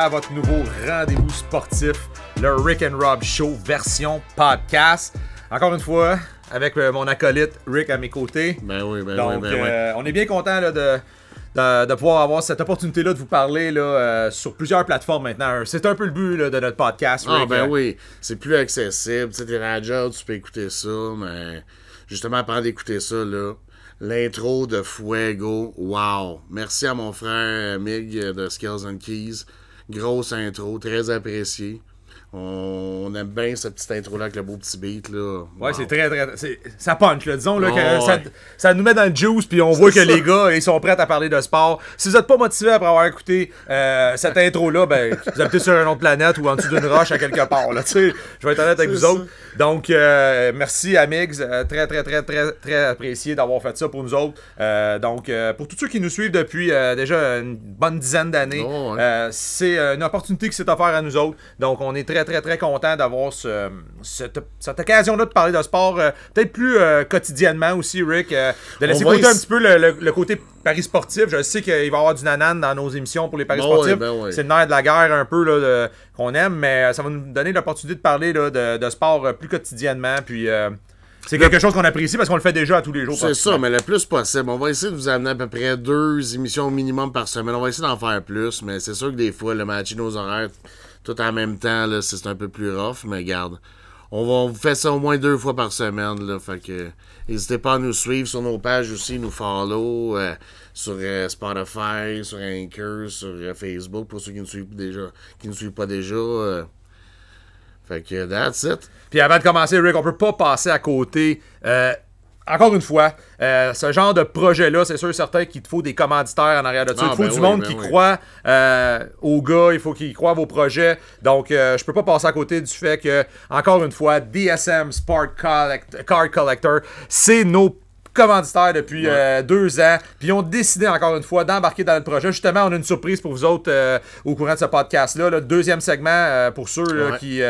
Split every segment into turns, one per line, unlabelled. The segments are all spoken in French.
À votre nouveau rendez-vous sportif, le Rick and Rob Show version podcast. Encore une fois, avec euh, mon acolyte Rick à mes côtés.
Ben oui, ben
Donc,
oui, ben oui.
euh, on est bien content de, de, de pouvoir avoir cette opportunité-là de vous parler là, euh, sur plusieurs plateformes maintenant. C'est un peu le but là, de notre podcast.
Ah
Rick.
ben
Euh,
oui, c'est plus accessible. Tu sais, t'es tu peux écouter ça, mais justement, pendant d'écouter ça, là, l'intro de Fuego, wow. Merci à mon frère Mig de Skills and Keys. Grosse intro, très appréciée. On, aime bien cette petite intro-là avec le beau petit beat, là.
Ouais,
Wow.
c'est très, très. Ça punch, là. Disons là, que
Oh,
ça,
ouais.
ça nous met dans le juice, puis on voit que
ça.
les gars, ils sont prêts à parler de sport. Si vous n'êtes pas motivé après avoir écouté euh, cette intro-là, ben, vous habitez sur une autre planète ou en dessous d'une roche à quelque part, là. Je vais être honnête avec vous
ça.
autres. Donc, euh, merci à Migs. euh, très, très, très, très, très apprécié d'avoir fait ça pour nous autres. Euh, donc, euh, pour tous ceux qui nous suivent depuis euh, déjà une bonne dizaine d'années,
Oh, ouais.
euh, c'est euh, une opportunité qui s'est offerte à nous autres. Donc, on est très, très, très content d'avoir ce- cette, cette occasion-là de parler de sport, euh, peut-être plus euh, quotidiennement aussi, Rick. euh, de laisser côté un petit peu le, le- le côté paris sportif. Je sais qu'il va y avoir du nanan dans nos émissions pour les paris
Ben
sportifs.
ouais, ben ouais.
C'est le nerf de la guerre un peu là, qu'on aime, mais ça va nous donner l'opportunité de parler là, de, de sport plus quotidiennement. Puis. c'est quelque chose qu'on apprécie parce qu'on le fait déjà à tous les jours.
C'est ça, mais le plus possible. On va essayer de vous amener à peu près deux émissions au minimum par semaine. On va essayer d'en faire plus, mais c'est sûr que des fois, le match nos horaires, tout en même temps, c'est un peu plus rough, mais garde. On va vous fait ça au moins deux fois par semaine, fait que n'hésitez pas à nous suivre sur nos pages aussi, nous follow euh, sur euh, Spotify, sur Anchor, sur euh, Facebook pour ceux qui ne suivent déjà, qui suivent pas déjà. fait que that's it.
Puis avant de commencer, Rick, on peut pas passer à côté. Encore une fois, euh, ce genre de projet-là, c'est sûr et certain qu'il te faut des commanditaires en arrière de ça.
Ah,
il faut
ben
du
oui,
monde
ben
qui
oui.
croit euh, aux gars, il faut qu'ils croient vos projets. Donc, euh, je peux pas passer à côté du fait que, encore une fois, DSM Sport Collect- Card Collector, c'est nos commanditaires depuis euh, deux ans. Puis ils ont décidé encore une fois d'embarquer dans notre projet. Justement, on a une surprise pour vous autres euh, au courant de ce podcast-là. Le deuxième segment euh, pour ceux là,
Ouais.
qui,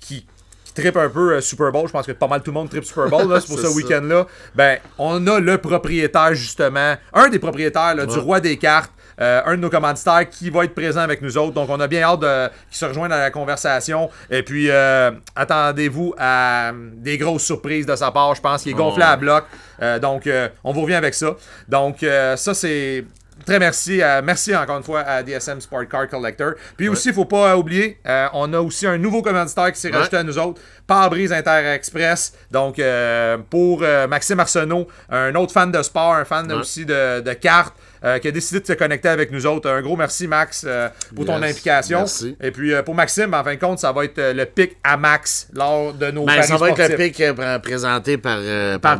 qui, qui trippent un peu euh, Super Bowl. Je pense que pas mal tout le monde trippe Super Bowl. là. Pour ce week-end-là. Ben, on a le propriétaire, justement, un des propriétaires là, du roi des cartes. euh, un de nos commanditaires qui va être présent avec nous autres. Donc, on a bien hâte de, qu'il se rejoigne à la conversation. Et puis, euh, attendez-vous à des grosses surprises de sa part. Je pense qu'il est gonflé
Oh.
à bloc. Euh, donc, on vous revient avec ça. Donc, ça, c'est. Très merci. à- merci encore une fois à DSM Sport Car Collector. Puis aussi, il faut pas oublier, euh, on a aussi un nouveau commanditaire qui s'est
Ouais.
rajouté à nous autres. Pare-brise Inter Express. Donc, euh, pour euh, Maxime Arsenault, un autre fan de sport, un fan
Ouais.
aussi de, de cartes, euh, qui a décidé de se connecter avec nous autres. Un gros merci, Max, euh, pour ton implication.
Merci.
Et puis, euh, pour Maxime, en fin de compte, ça va être le pic à Max lors de nos
Ben,
paris
ça va être le pic pr- présenté par,
par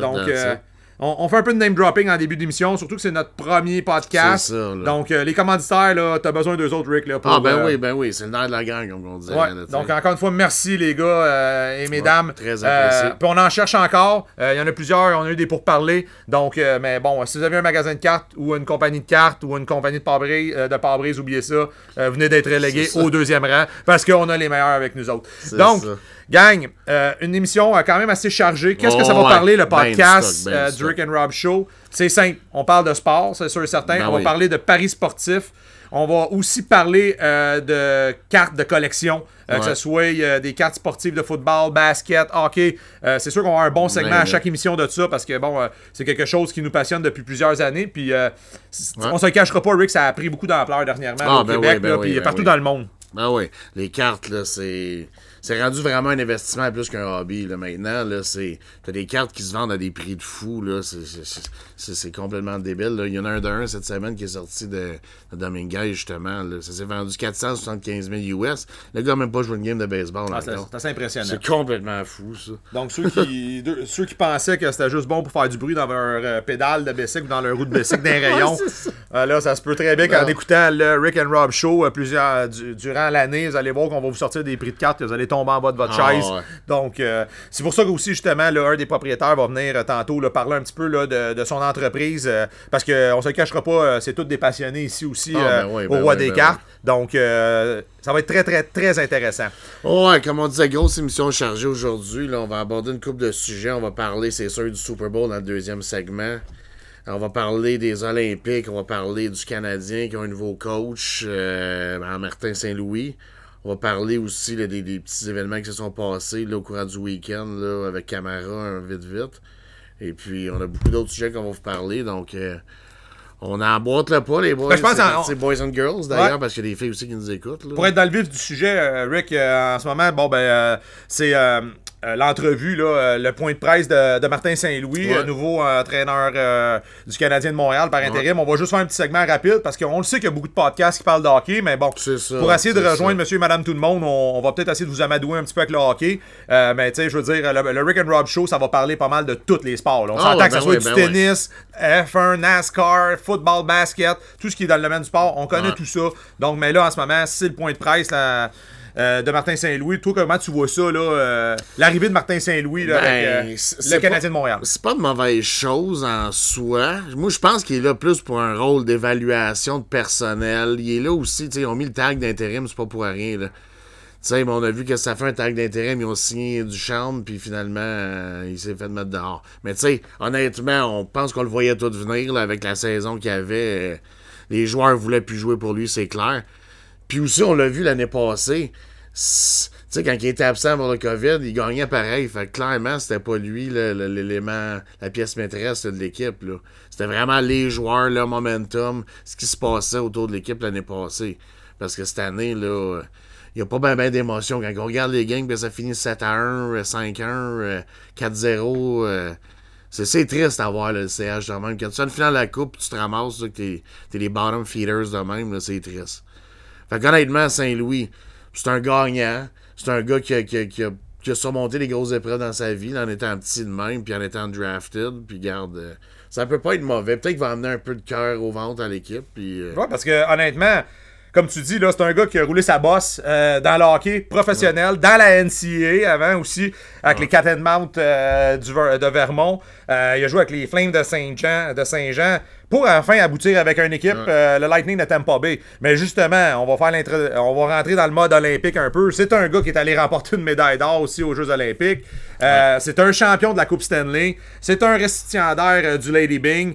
Donc,
that's
euh,
it.
On, on fait un peu de name dropping en début d'émission, surtout que c'est notre premier podcast.
C'est ça, là.
Donc, euh, les commanditaires, là, t'as besoin d'eux autres, Rick. Là, pour,
Ah, ben
euh,
oui, ben oui, c'est le nerf de la gang, comme on disait.
Ouais,
là,
donc encore une fois, merci les gars euh, et mesdames.
très apprécié.
puis on en cherche encore. Il y en a plusieurs, on a eu des pourparlers. Donc, mais bon, si vous avez un magasin de cartes ou une compagnie de cartes ou une compagnie de pare-brise, de oubliez ça. Venez d'être relégué au deuxième rang parce qu'on a les meilleurs avec nous autres. Donc,
ça.
Gang, euh, une émission euh, quand même assez chargée. Qu'est-ce que
Oh,
ça va
ouais.
parler le
Ben du
podcast
stock, ben
euh,
du
Rick and Rob Show? C'est simple. On parle de sport, c'est sûr et certain.
Ben
on va parler de paris sportifs. On va aussi parler euh, de cartes de collection, euh, que ce soit euh, des cartes sportives de football, basket, hockey. Euh, c'est sûr qu'on va avoir un bon segment
Ben,
à
ben.
chaque émission de ça parce que bon, euh, c'est quelque chose qui nous passionne depuis plusieurs années. Puis euh, on se le cachera pas, Rick, ça a pris beaucoup d'ampleur dernièrement
Ah,
au
ben
Québec,
oui, ben
là,
oui,
puis
ben
partout
oui.
dans le monde.
Ben oui, les cartes, là, c'est. C'est rendu vraiment un investissement plus qu'un hobby. Là. Maintenant, là, c'est. T'as des cartes qui se vendent à des prix de fou. Là. C'est, complètement débile. Là. Il y en a un d'un cette semaine qui est sorti de, de Dominguez, justement. Là. Ça s'est vendu 475 000 US. Le gars n'a même pas joué une game de baseball.
Ah, c'est assez impressionnant.
c'est complètement fou, ça.
Donc, ceux qui, ceux qui pensaient que c'était juste bon pour faire du bruit dans leur euh, pédale de bicycle ou dans leur roue de bicycle d'un rayon, euh, là, ça se peut très bien qu'en
Non.
écoutant le Rick and Rob Show euh, plusieurs, du- durant l'année, vous allez voir qu'on va vous sortir des prix de cartes, que vous allez tomber en bas de votre
Ah,
chaise.
ouais.
Donc, euh, c'est pour ça que aussi, justement, là, un des propriétaires va venir euh, tantôt là, parler un petit peu là, de, de son entreprise, euh, parce qu'on se le cachera pas, c'est tous des passionnés ici aussi
Ah, ben oui,
au
ben
Roi
oui,
des
ben
cartes. Donc, ça va être très, très, très intéressant.
Ouais, comme on disait, grosse émission chargée aujourd'hui. Là, on va aborder une couple de sujets. On va parler, c'est sûr, du Super Bowl dans le deuxième segment. On va parler des Olympiques, on va parler du Canadien qui a un nouveau coach, euh, en Martin Saint-Louis. On va parler aussi là, des, des petits événements qui se sont passés là, au courant du week-end là, avec Camara, un vite vite. Et puis, on a beaucoup d'autres sujets qu'on va vous parler. Donc, euh, on emboîte le pas, les boys.
Ben, je pense
C'est- Boys and Girls, d'ailleurs,
Ouais.
parce qu'il y a des filles aussi qui nous écoutent. Là.
Pour être dans le vif du sujet, euh, Rick, euh, en ce moment, bon ben euh, c'est euh, l'entrevue, là, euh, le point de presse de, de Martin Saint-Louis,
Ouais.
euh, nouveau euh, entraîneur euh, du Canadien de Montréal par intérim. On va juste faire un petit segment rapide parce qu'on le sait qu'il y a beaucoup de podcasts qui parlent de hockey, mais bon,
ça,
pour essayer de rejoindre
ça.
monsieur et madame tout le monde, on, on va peut-être essayer de vous amadouer un petit peu avec le hockey. Mais tu sais, je veux dire, le, le Rick and Rob Show, ça va parler pas mal de tous les sports. là. On
Ah
s'entend
ouais,
que ça
ben
soit
oui,
du
ben
tennis, F1, NASCAR, football, basket, tout ce qui est dans le domaine du sport, on connaît tout ça. Donc, mais là, en ce moment, c'est le point de presse là, euh, de Martin Saint-Louis. Toi, comment tu vois ça, là, euh, l'arrivée de Martin Saint-Louis là,
Ben,
avec euh, le Canadien
pas-
de Montréal?
C'est pas de mauvaise chose en soi. Moi, je pense qu'il est là plus pour un rôle d'évaluation de personnel. Il est là aussi, tu sais, ils ont mis le tag d'intérim, c'est pas pour rien, là. Tu sais, mais on a vu que ça fait un tag d'intérim, ils ont signé du chambre, puis finalement, euh, il s'est fait mettre dehors. Mais tu sais, honnêtement, on pense qu'on le voyait tout venir, là, avec la saison qu'il y avait. Euh, les joueurs voulaient plus jouer pour lui, c'est clair. Puis aussi, on l'a vu l'année passée. Tu sais, quand il était absent pour le COVID, il gagnait pareil. Fait que clairement, c'était pas lui le- le- l'élément, la pièce maîtresse de l'équipe. C'était vraiment les joueurs, le momentum, ce qui se passait autour de l'équipe l'année passée. Parce que cette année, là, il n'y a pas bien ben d'émotion. Quand on regarde les games, puis ça finit 7 à 1, 5 à 1, euh, 4-0. euh, c'est, c'est triste à voir là, le CH de même. Quand tu fais une finale de la coupe, tu te ramasses, là, que t'es, les bottom feeders de même, c'est triste. Fait qu'honnêtement, Saint-Louis, c'est un gagnant. C'est un gars qui a, qui, a, qui a- qui a surmonté les grosses épreuves dans sa vie, en étant petit de même, puis en étant drafted. Puis garde, euh, ça peut pas être mauvais. Peut-être qu'il va amener un peu de cœur au ventre à l'équipe. Puis, euh,
Ouais, parce que honnêtement, comme tu dis, là, c'est un gars qui a roulé sa bosse euh, dans le hockey professionnel, dans la NCAA avant aussi, avec les Catanmount euh, du Ver- de Vermont. Euh, il a joué avec les Flames de Saint-Jean, de Saint-Jean pour enfin aboutir avec une équipe, euh, le Lightning de Tampa Bay. Mais justement, on va faire l'intro- on va rentrer dans le mode olympique un peu. C'est un gars qui est allé remporter une médaille d'or aussi aux Jeux olympiques. Euh, C'est un champion de la Coupe Stanley. C'est un récipiendaire euh, du Lady Bing.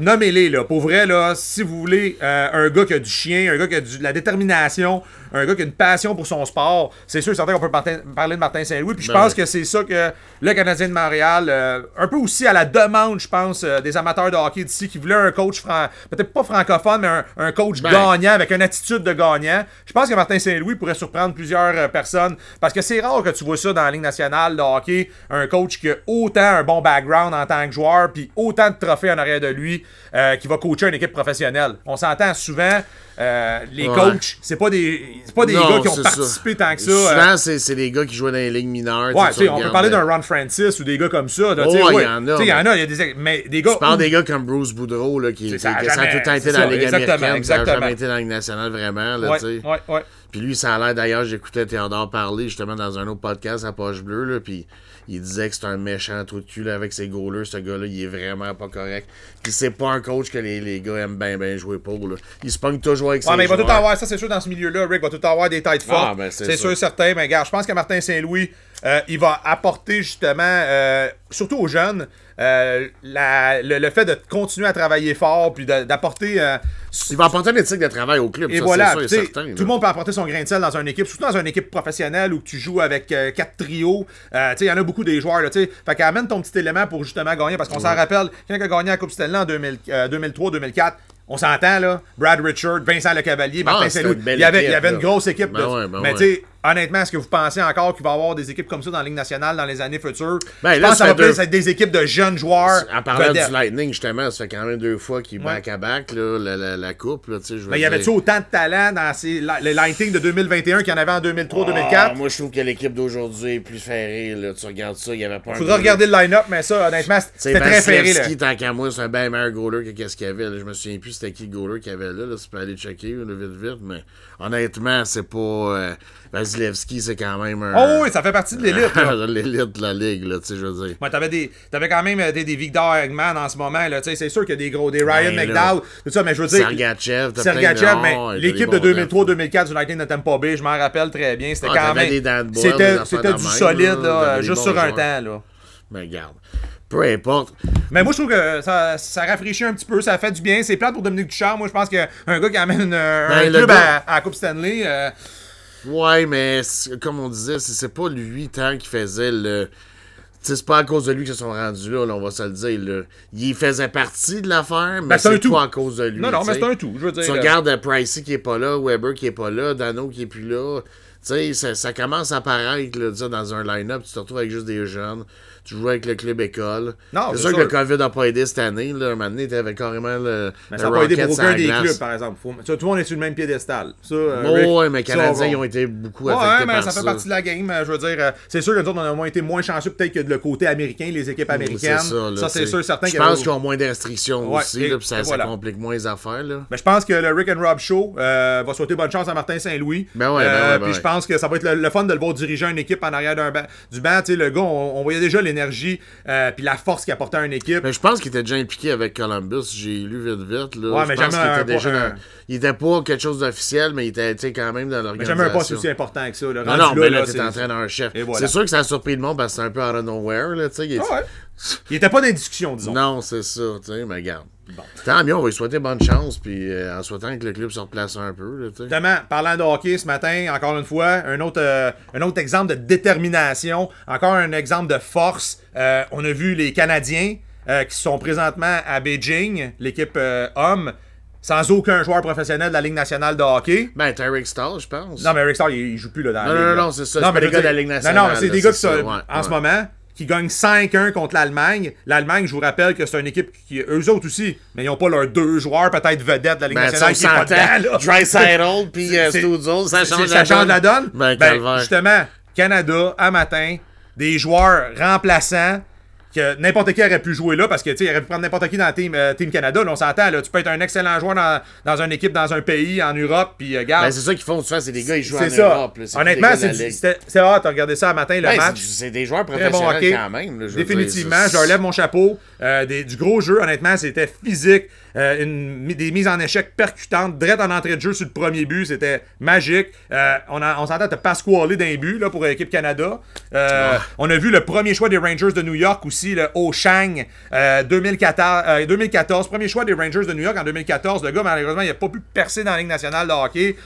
Nommez-les, là. Pour vrai, là, si vous voulez un gars qui a du chien, un gars qui a du- de la détermination, un gars qui a une passion pour son sport, c'est sûr certain qu'on peut parler de Martin Saint-Louis. Puis je
Ben
pense que c'est ça que le Canadien de Montréal, euh, un peu aussi à la demande, je pense, euh, des amateurs de hockey d'ici qui voulaient un coach, peut-être pas francophone, mais un, un coach
Ben.
gagnant avec une attitude de gagnant. Je pense que Martin Saint-Louis pourrait surprendre plusieurs euh, personnes parce que c'est rare que tu vois ça dans la Ligue nationale de hockey, un coach qui a autant un bon background en tant que joueur, puis autant de trophées en arrière de lui, qui va coacher une équipe professionnelle. On s'entend souvent, les
Ouais.
coachs, c'est pas des, c'est pas des
Non,
gars qui ont participé
ça.
tant que ça.
Souvent, c'est, c'est des gars qui jouaient dans les ligues mineures.
Ouais,
tu
tu sais, on peut parler d'un Ron Francis ou des gars comme ça. là,
Oh,
tu sais,
ouais,
ouais.
y en a,
Tu sais, il y en a, il y a des. Mais des gars.
Je parle
où-
des gars comme Bruce Boudreau, là, qui,
ça a
ça tout le temps été dans la
ça,
Ligue
exactement,
américaine, ça a
exactement.
jamais été dans la Ligue nationale, vraiment. Là,
Ouais,
tu sais.
ouais, ouais.
Puis lui, ça a l'air, d'ailleurs, j'écoutais Théodore parler justement dans un autre podcast à Poche Bleue, là, puis il disait que c'est un méchant trou de cul là, avec ses goalers, ce gars-là, il est vraiment pas correct. Puis c'est pas un coach que les, les gars aiment bien bien jouer pour. Là. Il se pogne toujours avec
Ouais,
ses
mais il va tout avoir, ça c'est sûr, dans ce milieu-là, Rick va tout avoir des têtes fortes.
Ah, ben, c'est
sûr, certain. Mais regarde, je pense que Martin Saint-Louis, euh, il va apporter justement, euh, surtout aux jeunes, euh, la- le, le fait de continuer à travailler fort, puis d'apporter.
Il va apporter une éthique de travail au club,
et
ça,
voilà,
sûr et certain.
tout le monde peut apporter son grain de sel dans une équipe, surtout dans une équipe professionnelle où tu joues avec quatre trios. Il y en a beaucoup des joueurs, là, tu sais. Fait qu'amène ton petit élément pour justement gagner, parce qu'on s'en rappelle, quand a gagné la Coupe Stanley en 2000, euh, 2003-2004, on s'entend, là. Brad Richard, Vincent Lecavalier, Martin
Ah, une
Il y avait, il y avait une grosse équipe.
Ben ouais, ben
mais
ouais.
tu sais, honnêtement, est-ce que vous pensez encore qu'il va y avoir des équipes comme ça dans la Ligue nationale dans les années futures?
Ben,
Je
là,
pense que ça
ça
va
deux-
plus être des équipes de jeunes joueurs.
En parlant
vedettes.
du Lightning, justement, ça fait quand même deux fois qu'il
Ouais.
back à back, là, la, la, la coupe, là, je
Mais y avait-tu autant de talent dans ces, la- le Lightning de 2021 qu'il y en avait en 2003-2004?
Ah, moi, je trouve que l'équipe d'aujourd'hui est plus ferrée, là. Tu regardes ça, il y avait pas un.
Faudra regarder le line-up, mais ça, honnêtement,
C'est
c'était très ferré. là.
Tant qu'à moi, c'est un bien meilleur goaler que qu'est-ce qu'il y avait. Là. Je me souviens plus c'était qui le goaler qu'il y avait là. là. Tu peux aller checker vite vite. Mais honnêtement, c'est pas. euh, Vasilevski, c'est quand même un.
Oh oui, ça fait partie de l'élite.
L'élite de la ligue, là, tu sais, je veux dire.
Ouais, t'avais, des, t'avais quand même euh, des, des Victor Eggman en ce moment. Là, tu sais, c'est sûr qu'il y a des gros, des Ryan
Ben.
McDowell, tout ça, mais je veux dire.
Sergachev,
Sergachev, mais l'équipe de
des bons
2003-2004 du Lightning de Tampa Bay, je m'en rappelle très bien. C'était
Ah,
quand même. C'était, du solide,
là,
juste sur un temps. Là.
Mais regarde. Peu importe.
Mais moi, je trouve que ça, ça rafraîchit un petit peu, ça fait du bien. C'est plate pour Dominique Ducharme. Moi, je pense qu'un gars qui amène un
Ben,
club
gars-
à, à la Coupe Stanley. euh,
Ouais, mais comme on disait, c'est pas lui tant qui faisait le. Tu sais, c'est pas à cause de lui qu'ils se sont rendus là, là, on va se le dire. Là. Il faisait partie de l'affaire, mais
Ben, c'est
pas à cause de lui.
Non, non, mais c'est un tout. Je veux dire.
Tu regardes euh, Pricey qui est pas là, Weber qui est pas là, Dano qui est plus là. Tu sais, ça, ça commence à apparaître là, dans un line-up. Tu te retrouves avec juste des jeunes. Tu joues avec le club école.
Non,
c'est sûr que le COVID n'a pas aidé cette année. Là. Un moment donné, t'avais carrément le.
Mais
le
ça n'a pas aidé pour aucun des
glace.
clubs, par exemple. Faut- tout le monde est sur le même piédestal. Ça, euh, Rick,
ouais, mais les Canadiens, ils ont été beaucoup
Ouais,
affectés
mais
par
ça
ça.
fait partie de la game. euh, Je veux dire, euh, c'est sûr que nous autres, on a moins été moins chanceux peut-être que de le côté américain, les équipes américaines.
C'est ça,
c'est sûr, certain.
Je pense qu'ils ont moins de restrictions
Ouais,
aussi,
et-
là, puis ça, complique moins les affaires. Là.
Mais je pense que le Rick and Rob Show euh, va souhaiter bonne chance à Martin Saint-Louis.
Ben ouais, ben ouais, ben
Puis je
ouais.
pense que ça va être le, le fun de le voir diriger une équipe en arrière d'un du banc. Tu sais, le gars, on, on voyait déjà l'énergie euh, puis la force qu'il apportait à une équipe.
Mais je pense qu'il était déjà impliqué avec Columbus. J'ai lu vite vite. Là.
Ouais,
Je
mais
pense
jamais
qu'il
un-
était déjà
un-
dans- Il était pas quelque chose d'officiel, mais il était quand même dans
Mais
l'organisation.
jamais un poste aussi important que ça. là.
Non, non, mais là,
là,
t'es
c'est-
entraîneur-chef.
Voilà.
C'est sûr que ça a surpris le monde parce que c'est un peu out of nowhere. Là, il est-
Ah ouais. Il était pas dans les discussions, disons.
Non, c'est ça, tu sais, mais regarde. Tant mieux, on va lui souhaiter bonne chance, puis euh, en souhaitant que le club se replace un peu, là.
Justement, parlant de hockey ce matin, encore une fois, un autre, euh, un autre exemple de détermination, encore un exemple de force. Euh, on a vu les Canadiens qui sont présentement à Beijing, l'équipe homme, sans aucun joueur professionnel de la Ligue nationale de hockey.
Ben, Tarek Stahl, je pense.
Non, mais Eric Starr, il, il joue plus là, dans la
Non,
Ligue.
non,
là.
non, c'est ça, c'est pas
mais
des
je
gars de la Ligue
Non, non,
nationale,
mais c'est des gars qui sont,
ouais,
en ce moment qui gagnent 5-1 contre l'Allemagne. L'Allemagne, je vous rappelle que c'est une équipe qui, eux autres aussi, mais ils n'ont pas leurs deux joueurs peut-être vedettes de la Ligue
Ben,
nationale
on
qui.
Dreisaitl, puis euh, ça change
ça change la donne.
Ben,
Ben, justement, Canada, à matin, des joueurs remplaçants que n'importe qui aurait pu jouer là parce que tu sais, il aurait pu prendre n'importe qui dans le team, euh, team Canada. Là, on s'entend, là, tu peux être un excellent joueur dans, dans une équipe, dans un pays, en Europe, puis euh, garde.
Ben, c'est ça qu'ils font souvent, c'est des gars, ils jouent en
ça.
Europe. là,
Honnêtement, c'est hâte de regarder ça à matin, le
Ben,
match.
c'est- des joueurs
Très bon
professionnels
hockey.
quand même. là, je veux
Définitivement,
dire,
je leur lève mon chapeau. Euh, des- du gros jeu, honnêtement, c'était physique. Euh, une- des mises en échec percutantes. Direct en entrée de jeu sur le premier but, c'était magique. Euh, on, a- on s'entend de Pasquale d'un but là, pour l'équipe Canada. Euh, On a vu le premier choix des Rangers de New York aussi, le Oshang, euh, 2014, euh, 2014. Premier choix des Rangers de New York en 2014. Le gars, malheureusement, il n'a pas pu percer dans la Ligue nationale de hockey,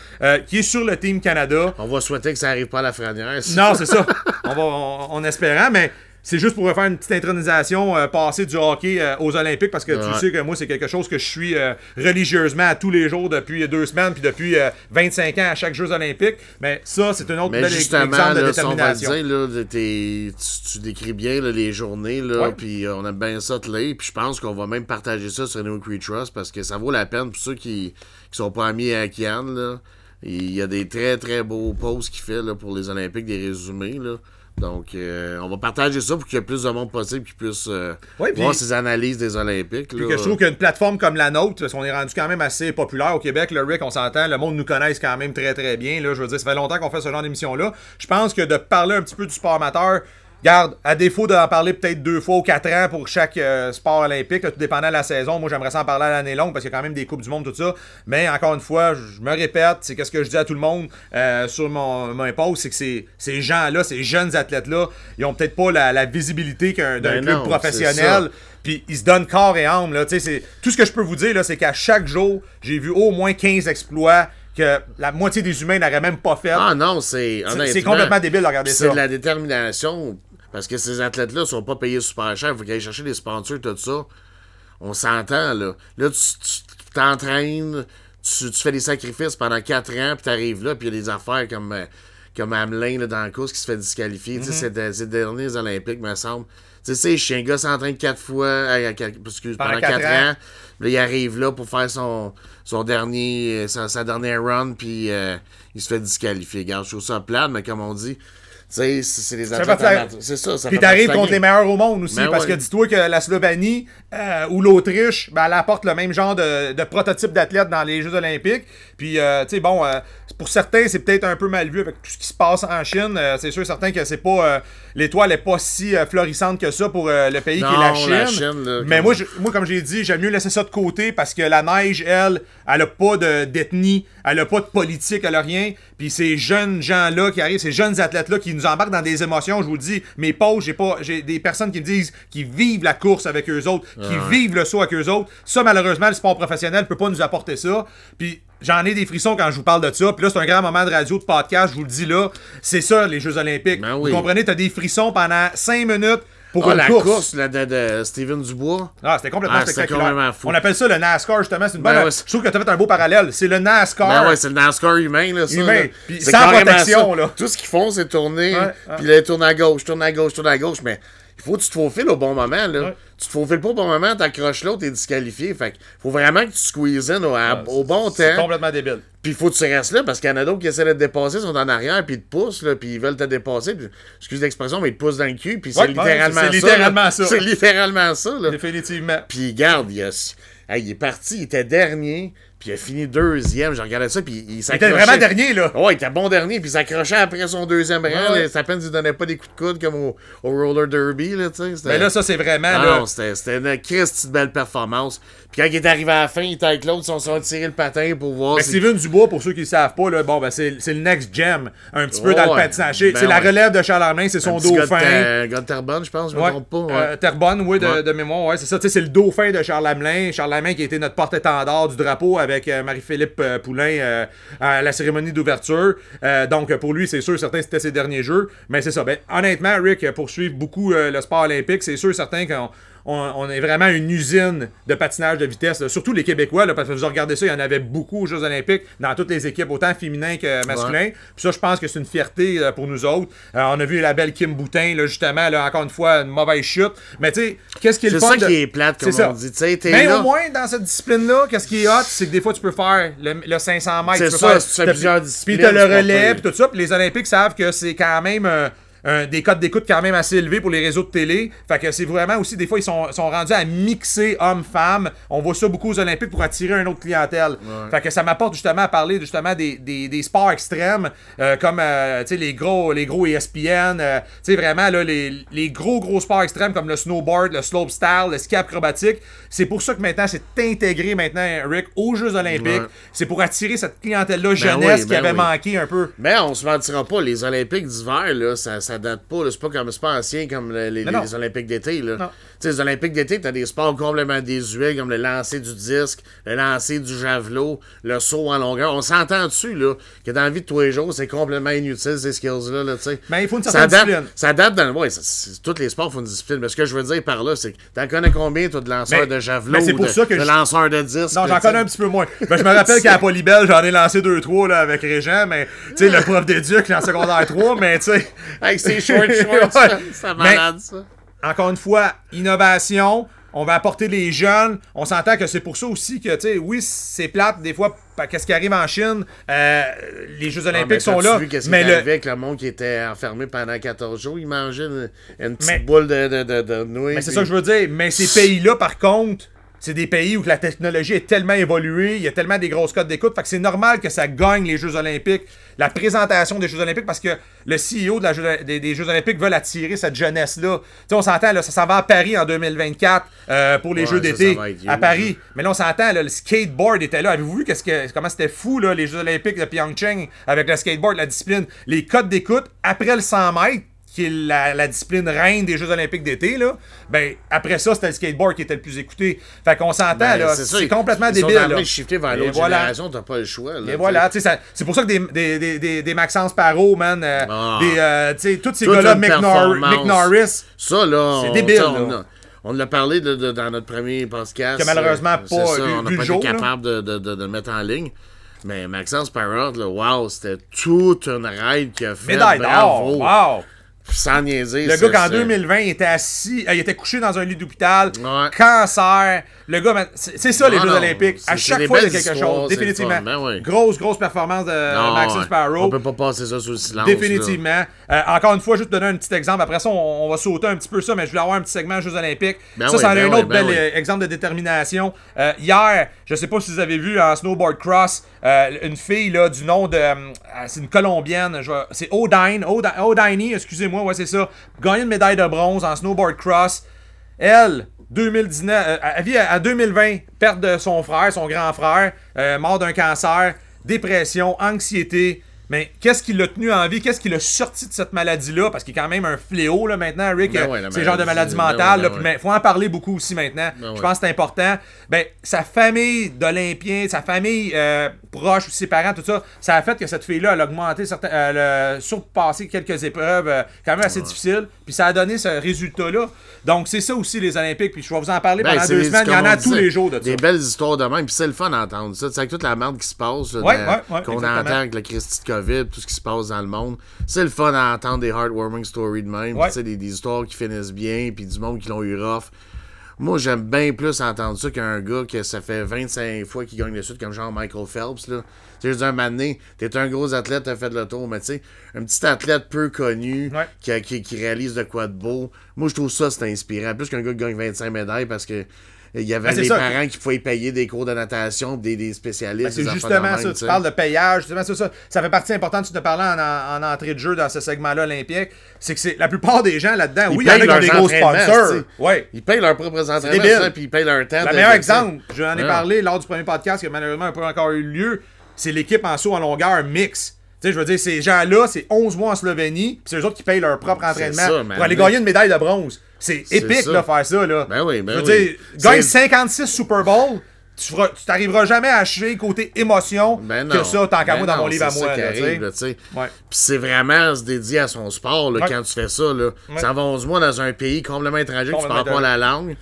qui est sur le Team Canada.
On va souhaiter que ça arrive pas à la franière.
Non, c'est ça. On va, on, on espérant, mais c'est juste pour faire une petite intronisation euh, passée du hockey euh, aux Olympiques parce que tu sais que moi, c'est quelque chose que je suis euh, religieusement à tous les jours depuis deux semaines puis depuis euh, 25 ans à chaque Jeux Olympiques. Mais ça, c'est un autre
Mais
bel
justement,
exemple de
là, le
détermination.
dire, là, de tu, tu décris bien là, les journées, là, puis on aime bien ça te lire, puis je pense qu'on va même partager ça sur No Trust parce que ça vaut la peine pour ceux qui, qui sont pas amis à Kian. Là. Il y a des très très beaux posts qu'il fait là, pour les Olympiques, des résumés. Là. Donc, euh, on va partager ça pour qu'il y ait plus de monde possible qui puisse euh,
Ouais,
voir ces analyses des Olympiques.
Puis
là.
que je trouve qu'une plateforme comme la nôtre, parce qu'on est rendu quand même assez populaire au Québec, le Rick, on s'entend, le monde nous connaisse quand même très très bien. Là, je veux dire, ça fait longtemps qu'on fait ce genre d'émission-là. Je pense que de parler un petit peu du sport amateur, garde, à défaut d'en parler peut-être deux fois ou quatre ans pour chaque euh, sport olympique, là, tout dépendant de la saison, moi j'aimerais ça en parler à l'année longue parce qu'il y a quand même des Coupes du Monde, tout ça. Mais encore une fois, je me répète, c'est qu'est-ce que je dis à tout le monde euh, sur mon, mon post, c'est que ces, ces gens-là, ces jeunes athlètes-là, ils ont peut-être pas la, la visibilité d'un
Ben
club
non,
professionnel. Puis ils se donnent corps et âme. Là. Tout ce que je peux vous dire, là, c'est qu'à chaque jour, j'ai vu au moins 15 exploits que la moitié des humains n'auraient même pas fait.
Ah non, c'est.
C'est- complètement débile de regarder ça.
C'est de la détermination. Parce que ces athlètes-là sont pas payés super cher. Il faut qu'ils aillent chercher des sponsors, tout ça. On s'entend, là. Là, tu, t'entraînes, tu, tu fais des sacrifices pendant 4 ans, puis t'arrives là, puis il y a des affaires comme, euh, comme Hamelin là, dans la course qui se fait disqualifier. Des- c'est les derniers Olympiques, me semble. Tu sais, chiant. Le gars s'entraîne 4 fois, euh, excuse,
Pendant
pendant
quatre
4
ans.
ans. Là, il arrive là pour faire son, son dernier, euh, sa, sa dernière run, puis euh, il se fait disqualifier. Regarde, je trouve ça plate, mais comme on dit, sais, c'est des athlètes. C'est ça, ça
Puis t'arrives contre les meilleurs au monde aussi,
Ben
parce
ouais.
que dis-toi que la Slovénie euh, ou l'Autriche, ben, elle apporte le même genre de, de prototype d'athlète dans les Jeux Olympiques. Puis, euh, tu sais, bon, euh, pour certains, c'est peut-être un peu mal vu avec tout ce qui se passe en Chine. C'est sûr, certain que c'est pas. L'étoile est pas si florissante que ça pour le pays qui est la Chine.
la Chine, là,
Mais
comme-
moi, je- moi, comme j'ai dit, j'aime mieux laisser ça de côté parce que la neige, elle, elle a pas de- d'ethnie, elle a pas de politique, elle a rien. Puis ces jeunes gens-là qui arrivent, ces jeunes athlètes-là qui nous embarquent dans des émotions, je vous le dis, mes pauvres, j'ai pas, j'ai des personnes qui me disent qu'ils vivent la course avec eux autres, qui vivent le saut avec eux autres. Ça, malheureusement, le sport professionnel peut pas nous apporter ça. Puis j'en ai des frissons quand je vous parle de ça. Puis là, c'est un grand moment de radio, de podcast, je vous le dis là. C'est ça, les Jeux Olympiques.
Ben oui.
Vous comprenez, t'as des frissons pendant 5 minutes pour
Ah,
une
la
course.
course, là, de, de Steven Dubois.
Ah, c'était complètement
Ah,
spectaculaire.
complètement fou.
On appelle ça le NASCAR, justement. C'est une bonne.
Ben ouais,
je trouve que tu as fait un beau parallèle. C'est le NASCAR.
Ben ouais, c'est le NASCAR humain, là, ça.
Humain.
là.
Sans protection,
ça.
là.
Tout ce qu'ils font, c'est tourner. Puis là, ils tournent à gauche, tourne à gauche, tourne à gauche. Mais il faut que tu te faufiles au bon moment, là.
Ouais.
Tu te faufiles pas au bon moment, t'accroches l'autre, t'es disqualifié. Fait faut vraiment que tu squeezes in au, à- au bon
C'est
temps.
complètement débile.
Puis il faut que tu restes là parce qu'il y en a d'autres qui essaient de te dépasser, sont en arrière, puis ils te poussent, là, puis ils veulent te dépasser. Puis, excuse l'expression, mais ils te poussent dans le cul, puis c'est
Ouais,
littéralement
c'est
ça.
littéralement
là.
ça.
C'est littéralement ça, là.
Définitivement.
Puis garde, a- hey, il est parti, il était dernier, puis il a fini deuxième. Je regardais ça, puis il
Il était
s'accrochait.
vraiment dernier, là.
Ouais, il était bon dernier, puis il s'accrochait après son deuxième rang.
Ouais.
C'est à peine qu'il donnait pas des coups de coude comme au, au roller derby, là, tu sais.
Mais là, ça, c'est vraiment.
Ah
là,
non, c'était une Christ belle performance. Puis quand il est arrivé à la fin, il était avec l'autre, ils sont- sont tiré le patin pour voir
Mais
si-
Steven Dubois, pour ceux qui ne savent pas, là, bon, ben, c'est c'est le next gem, un petit peu dans le patinage.
Ben
c'est la relève de Charles Armin, c'est son
un
dauphin.
Ter- gars de Terrebonne, je pense, je me
Ouais,
trompe pas.
euh, Terrebonne, oui, de, mémoire, ouais, c'est ça. Tu sais, c'est le dauphin de Charles Lamelin. Charles Lamelin qui a été notre porte-étendard du drapeau avec euh, Marie-Philippe euh, Poulain euh, à la cérémonie d'ouverture. Donc, pour lui, c'est sûr, certain, c'était ses derniers jeux. Mais c'est ça. Ben, honnêtement, Rick, pour suivre beaucoup le sport olympique, c'est sûr, certain qu'on on, on est vraiment une usine de patinage de vitesse. là. Surtout les Québécois, là, parce que vous regardez ça, il y en avait beaucoup aux Jeux olympiques dans toutes les équipes, autant féminins que masculins. Puis ça, je pense que c'est une fierté euh, pour nous autres. Euh, on a vu la belle Kim Boutin, là, justement, là, encore une fois, une mauvaise chute. Mais tu sais, qu'est-ce qui est le
C'est ça
de-
qui est plate, comme on dit. Tu
Mais
là.
au moins, dans cette discipline-là, qu'est-ce qui est hot, c'est que des fois, tu peux faire le, le 500 mètres.
C'est
tu
ça,
faire-
si tu fais plusieurs
Puis
disciplines,
t'as le
c'est pas
relais, puis tout ça. Puis les Olympiques savent que c'est quand même euh, un- des codes d'écoute quand même assez élevés pour les réseaux de télé. Fait que c'est vraiment aussi, des fois, ils sont, sont rendus à mixer hommes-femmes. On voit ça beaucoup aux Olympiques pour attirer une autre clientèle. Fait que ça m'apporte justement à parler justement des, des, des sports extrêmes, euh, comme euh, les gros, les gros ESPN. euh, sais, vraiment, là, les, les gros, gros sports extrêmes comme le snowboard, le slopestyle, le ski acrobatique. C'est pour ça que maintenant, c'est intégré maintenant, Rick, aux Jeux Olympiques.
Ouais.
C'est pour attirer cette clientèle-là jeunesse
oui,
qui
ben
avait
oui.
manqué un peu.
Mais on se mentira pas, les Olympiques d'hiver, là, ça, ça date pas. C'est pas comme pas ancien comme le- les, Olympiques d'été. Les Olympiques d'été, t'as des sports complètement désuets comme le lancer du disque, le lancer du javelot, le saut en longueur. On s'entend dessus, là, que dans la vie de tous les jours, c'est complètement inutile, ces skills-là, là.
Mais il faut une
ça
certaine
date,
discipline.
Ça date dans. Ouais, ça- c'est- tous les sports font une discipline. Mais ce que je veux dire par là, c'est que t'en connais combien, toi, de lanceurs
Mais-
de javelot,
mais c'est pour
de,
ça que
de
je-
lanceurs de disque?
Non, j'en connais un petit peu moins. Ben, je me rappelle qu'à la Polybelle, j'en ai lancé 2-3 là, avec Régent, mais tu sais, le prof d'éduc en secondaire 3, mais tu sais.
Avec ses short shorts,
Ouais.
c'est malade, ça.
encore une fois, innovation. On va apporter les jeunes. On s'entend que c'est pour ça aussi que, tu sais, oui, c'est plate des fois. Qu'est-ce qui arrive en Chine? Euh, les Jeux
Ah,
Olympiques
mais
sont là.
vu qu'est-ce qui
mais
est
le,
avec le monde qui était enfermé pendant 14 jours? Il mangeait une, une petite
Mais-
boule de, de, de, de nouilles.
Mais c'est
puis-
ça que je veux dire. Mais ces pays-là, par contre, c'est des pays où la technologie est tellement évoluée, il y a tellement des grosses codes d'écoute, fait que c'est normal que ça gagne les Jeux Olympiques, la présentation des Jeux Olympiques, parce que le CEO de la Jeux- des, des Jeux Olympiques veut attirer cette jeunesse-là. Tu sais, on s'entend, là, ça s'en va à Paris en 2024 euh, pour les
Ouais,
Jeux d'été à. Paris. Mais là, on s'entend, le skateboard était là. Avez-vous vu qu'est-ce que, comment c'était fou, là, les Jeux Olympiques de Pyeongchang avec le skateboard, la discipline, les codes d'écoute après le 100 mètres? Qui est la, la discipline reine des Jeux Olympiques d'été, là, ben, après ça, c'était le skateboard qui était le plus écouté. Fait qu'on s'entend,
Ben,
là, c'est complètement
ils sont
débile,
train
là.
shifter vers l'autre
voilà.
génération, t'as pas le choix. Là,
Et voilà, tu sais, ça- c'est pour ça que des, des, des, des, Maxence Parot, man, euh,
Ah.
des, euh, tu sais, tous ces gars-là, Mick, Norris,
Ça, là,
C'est débile,
on,
là.
a- On l'a parlé de- de- dans notre premier podcast.
Que malheureusement
euh,
pas
ça,
vu-
on n'a pas été capable de, de- le mettre en ligne. Mais Maxence Parrott, là, wow, c'était toute une ride qu'il a fait.
Médaille d'or. Wow.
Sans niaiser.
Le gars qu'en
c'est-
2020, il était assis, euh, il était couché dans un lit d'hôpital,
Ouais.
cancer. Le gars, c'est ça les
Non,
Jeux
non,
olympiques. À chaque fois, il y a quelque chose. Définitivement.
ben oui.
Grosse, grosse performance de
Non,
Maxime. Sparrow.
On peut pas passer ça sous le silence.
Définitivement. Euh, encore une fois, juste donner un petit exemple. Après ça, on, on va sauter un petit peu ça, mais je voulais avoir un petit segment Jeux Olympiques.
Ben
ça,
oui,
ça en
ben
un
oui,
autre bel euh, exemple de détermination. Euh, hier, je sais pas si vous avez vu en snowboard cross, euh, une fille là, du nom de. euh, c'est une Colombienne. je vais- C'est Odine. Odi- Odini, excusez-moi, ouais, c'est ça. Gagné une médaille de bronze en snowboard cross. Elle, 2019, euh, à 2020, perte de son frère, son grand frère, euh, mort d'un cancer, dépression, anxiété. Mais qu'est-ce qui l'a tenu en vie? Qu'est-ce qui l'a sorti de cette maladie-là? Parce qu'il est quand même un fléau là, maintenant, Rick.
Ben
euh,
ouais, la
c'est genre de maladie
ben
mentale.
ouais, ben ouais.
mais faut en parler beaucoup aussi maintenant.
Ben
Je pense que c'est important. Ben, sa famille d'Olympiens, sa famille euh, proche, ses parents, tout ça, ça a fait que cette fille-là, elle a augmenté, certains, elle a surpassé quelques épreuves euh, quand même assez difficiles. Puis ça a donné ce résultat-là. Donc c'est ça aussi les Olympiques. Puis je vais vous en parler
Ben,
pendant
c'est
deux semaines. Il y en a tous les jours de ça.
Des belles histoires de même. Puis c'est le fun d'entendre ça. Sais, avec toute la merde qui se passe, qu'on entend avec le Christy de COVID, tout ce qui se passe dans le monde. C'est le fun d'entendre des heartwarming stories de même.
Ouais.
Des, des histoires qui finissent bien, puis du monde qui l'ont eu rough. Moi, j'aime bien plus entendre ça qu'un gars que ça fait 25 fois qu'il gagne le sud, comme genre Michael Phelps. Là. Tu sais, un moment donné, t'es un gros athlète, t'as fait le tour, mais tu sais, un petit athlète peu connu
Ouais.
qui, a- qui, qui réalise de quoi de beau. Moi, je trouve ça, c'est inspirant. Plus qu'un gars qui gagne 25 médailles parce que il y avait
Ben, ça.
parents qui pouvaient payer des cours de natation, des, des spécialistes.
Ben, c'est
des
justement
même,
ça.
tu
parles de payage. Justement, c'est ça. Ça fait partie importante. Tu te parlais en, en, en entrée de jeu dans ce segment-là olympique. C'est que c'est la plupart des gens là-dedans. Oui, il y en a qui ont des
leurs
gros
entraînements,
sponsors. Ouais.
Ils payent leurs propres entraînements, puis ils payent leur temps.
Le meilleur exemple, j'en ai parlé lors du premier podcast qui malheureusement n'a pas encore eu lieu, c'est l'équipe en saut en longueur mix. Tu sais, je veux dire, ces gens-là, c'est 11 mois en Slovénie, puis c'est eux autres qui payent leur propre entraînement
ça,
pour aller gagner une médaille de bronze. C'est épique, là, faire ça, là.
Ben oui, ben
Je veux
oui.
dire, gagne
C'est-
56 Super Bowl, tu t'arriveras jamais à achever côté émotion
Ben
que ça, tant qu'à
Ben
moi, dans
non,
mon livre à moi. Ouais.
Puis c'est vraiment se dédier à son sport là,
Ouais.
quand tu fais ça. Là. Ça va 11 mois dans un pays complètement étranger, que tu
Complètement
parles pas la langue.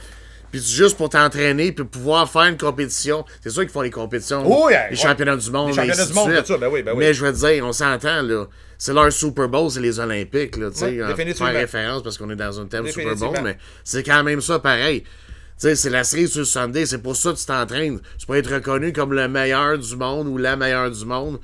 Puis juste pour t'entraîner puis pouvoir faire une compétition. C'est sûr qu'ils font les compétitions,
Oh, yeah,
les
ouais.
championnats du monde.
Les championnats du
de
monde, tout ça, ben oui, ben oui.
Mais je veux te dire, on s'entend, là. C'est leur Super Bowl, c'est les Olympiques, là, tu sais.
Ouais,
faire référence parce qu'on est dans un thème Super Bowl, mais c'est quand même ça pareil. Tu sais, c'est la série sur le Sunday, c'est pour ça que tu t'entraînes. Tu peux être reconnu comme le meilleur du monde ou la meilleure du monde.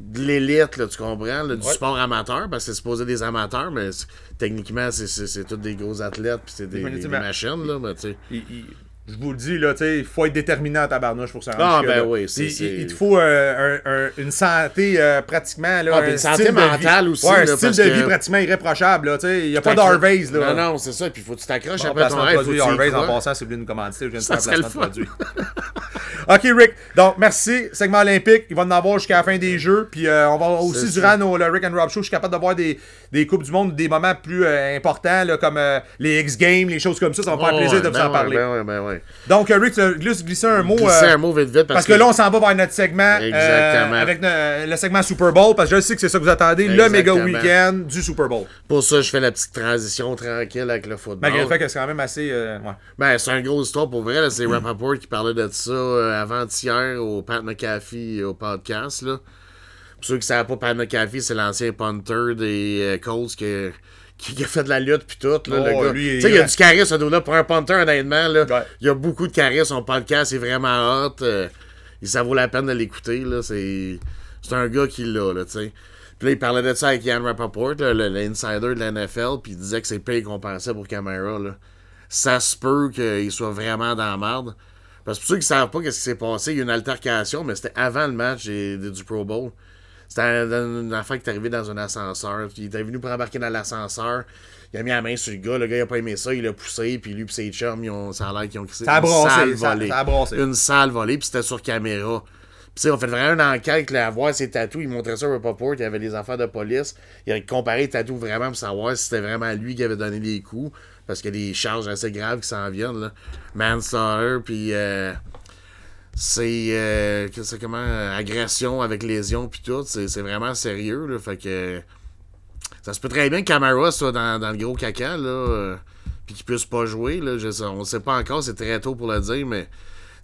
De l'élite, là, tu comprends, là, du
Ouais.
sport amateur, parce que c'est supposé des amateurs, mais c'est- techniquement, c'est- c'est c'est tous des gros athlètes, puis c'est des, des- machines, là, mais tu sais.
il- il- je vous le dis, là, tu sais, il faut être déterminant à tabarnouche pour ça.
Ah, ben oui, c'est-
Il, il- il te faut euh, un- un- une santé euh, pratiquement. Là,
Ah,
un
une santé
style de vie-
mentale aussi,
Ouais, un
là,
style de
que-
vie pratiquement irréprochable. là, tu sais, Il n'y a pas d'Harvey's. là.
Non, non, c'est ça, puis faut que tu t'accroches
Bon,
après ton
de
rêve,
produit Harvey's en passant, c'est voulu une commandité, je viens de faire un placement de produit. ok, Rick. Donc, merci. Segment olympique. Il va en avoir jusqu'à la fin des Jeux. Puis, euh, on va aussi, durant nos, le Rick and Rob Show, je suis capable de voir des, des Coupes du Monde, des moments plus euh, importants, là, comme euh, les X-Games, les choses comme ça. Ça va me faire
Ouais,
plaisir de vous
ben
en
ouais,
parler.
Ben ouais, ben ouais.
Donc, euh, Rick, tu as glissé glissé un mot.
Glisser
euh,
un mot vite vite parce,
parce que là, on s'en va vers notre segment euh,
Exactement.
avec le segment Super Bowl, parce que je sais que c'est ça que vous attendez, le méga week-end du Super Bowl.
Pour ça, je fais la petite transition tranquille avec le football.
Malgré le fait que c'est quand même assez. ouais.
Ben, c'est une grosse histoire pour vrai. C'est Rappaport qui parlait de ça avant-hier au Pat McAfee au podcast. Là. Pour ceux qui ne savent pas, Pat McAfee, c'est l'ancien punter des Colts qui, qui, a fait de la lutte puis tout. Là,
Oh,
le gars.
lui, il est
Tu sais, il y a du charisme, ce dos-là. Pour un punter, honnêtement, là,
Ouais.
il y a beaucoup de charisme. Son podcast est vraiment hot. euh, et ça vaut la peine de l'écouter. C'est un gars qui l'a, là, tu sais. Puis là, il parlait de ça avec Ian Rappaport, l'insider de la NFL, puis il disait que c'est pire qu'on pensait pour Camara, là. Ça se peut qu'il soit vraiment dans la merde. Parce que pour ceux qui savent pas qu'est-ce qui s'est passé, il y a eu une altercation, mais c'était avant le match du Pro Bowl. C'était un, une affaire qui est arrivée dans un ascenseur. Puis il était venu pour embarquer dans l'ascenseur. Il a mis la main sur le gars. Le gars, il a pas aimé ça. Il l'a poussé. Puis lui, puis ses chums, ils ont, ça a l'air qu'ils ont crissé
Ça a
sale
ça- a.
Une sale volée. Puis c'était sur caméra. Puis on fait vraiment une enquête là, à voir ses tatous. Il montrait ça au Rappaport. Il y avait des affaires de police. Il a comparé les tatous vraiment pour savoir si c'était vraiment lui qui avait donné les coups. Parce qu'il y a des charges assez graves qui s'en viennent. Là. Manslaughter. Puis. euh, c'est euh, comment euh, agression avec lésion puis tout c'est vraiment sérieux là fait que ça se peut très bien que Camara soit dans, dans le gros caca là euh, puis qu'il puisse pas jouer. Là, je on sait pas encore, c'est très tôt pour le dire, mais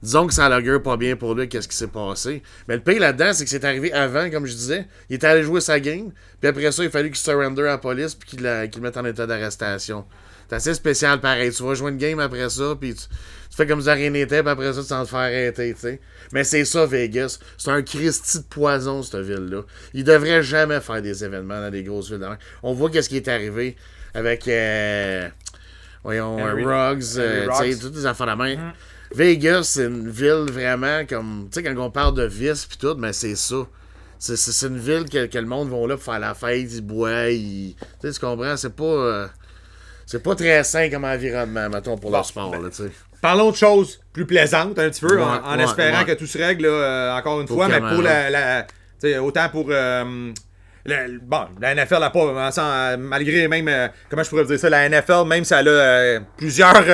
disons que ça l'augure pas bien pour lui, qu'est-ce qui s'est passé. Mais le pire là-dedans, c'est que c'est arrivé avant, comme je disais. Il était allé jouer sa game, puis après ça, il a fallu qu'il surrender à la police, puis qu'il le mette en état d'arrestation. C'est assez spécial pareil. Tu vas jouer une game après ça, puis tu, tu fais comme si rien n'était, puis après ça, tu t'en te fais arrêter, tu sais. Mais c'est ça, Vegas. C'est un Christy de poison, cette ville-là. Il devrait jamais faire des événements dans des grosses villes. On voit qu'est-ce qui est arrivé avec, euh, voyons,
Henry-
Ruggs, euh, tu sais, toutes les affaires la main. Vegas, c'est une ville vraiment comme, tu sais, quand on parle de vice puis tout, mais c'est ça. C'est- une ville que, que le monde va là pour faire la fête, ils boivent, ils... Tu sais, tu comprends? C'est pas... euh, c'est pas très sain comme environnement, mettons, pour
Bon,
le sport,
ben,
là, tu sais.
Parlons de choses plus plaisantes un petit peu,
Ouais,
en, en
ouais,
espérant
ouais.
que tout se règle, là, euh, encore une
Pour
fois, mais pour la. la- tu sais, autant pour. euh, la- bon, la NFL n'a pas, euh, malgré même, euh, comment je pourrais dire ça, la NFL, même si elle a euh, plusieurs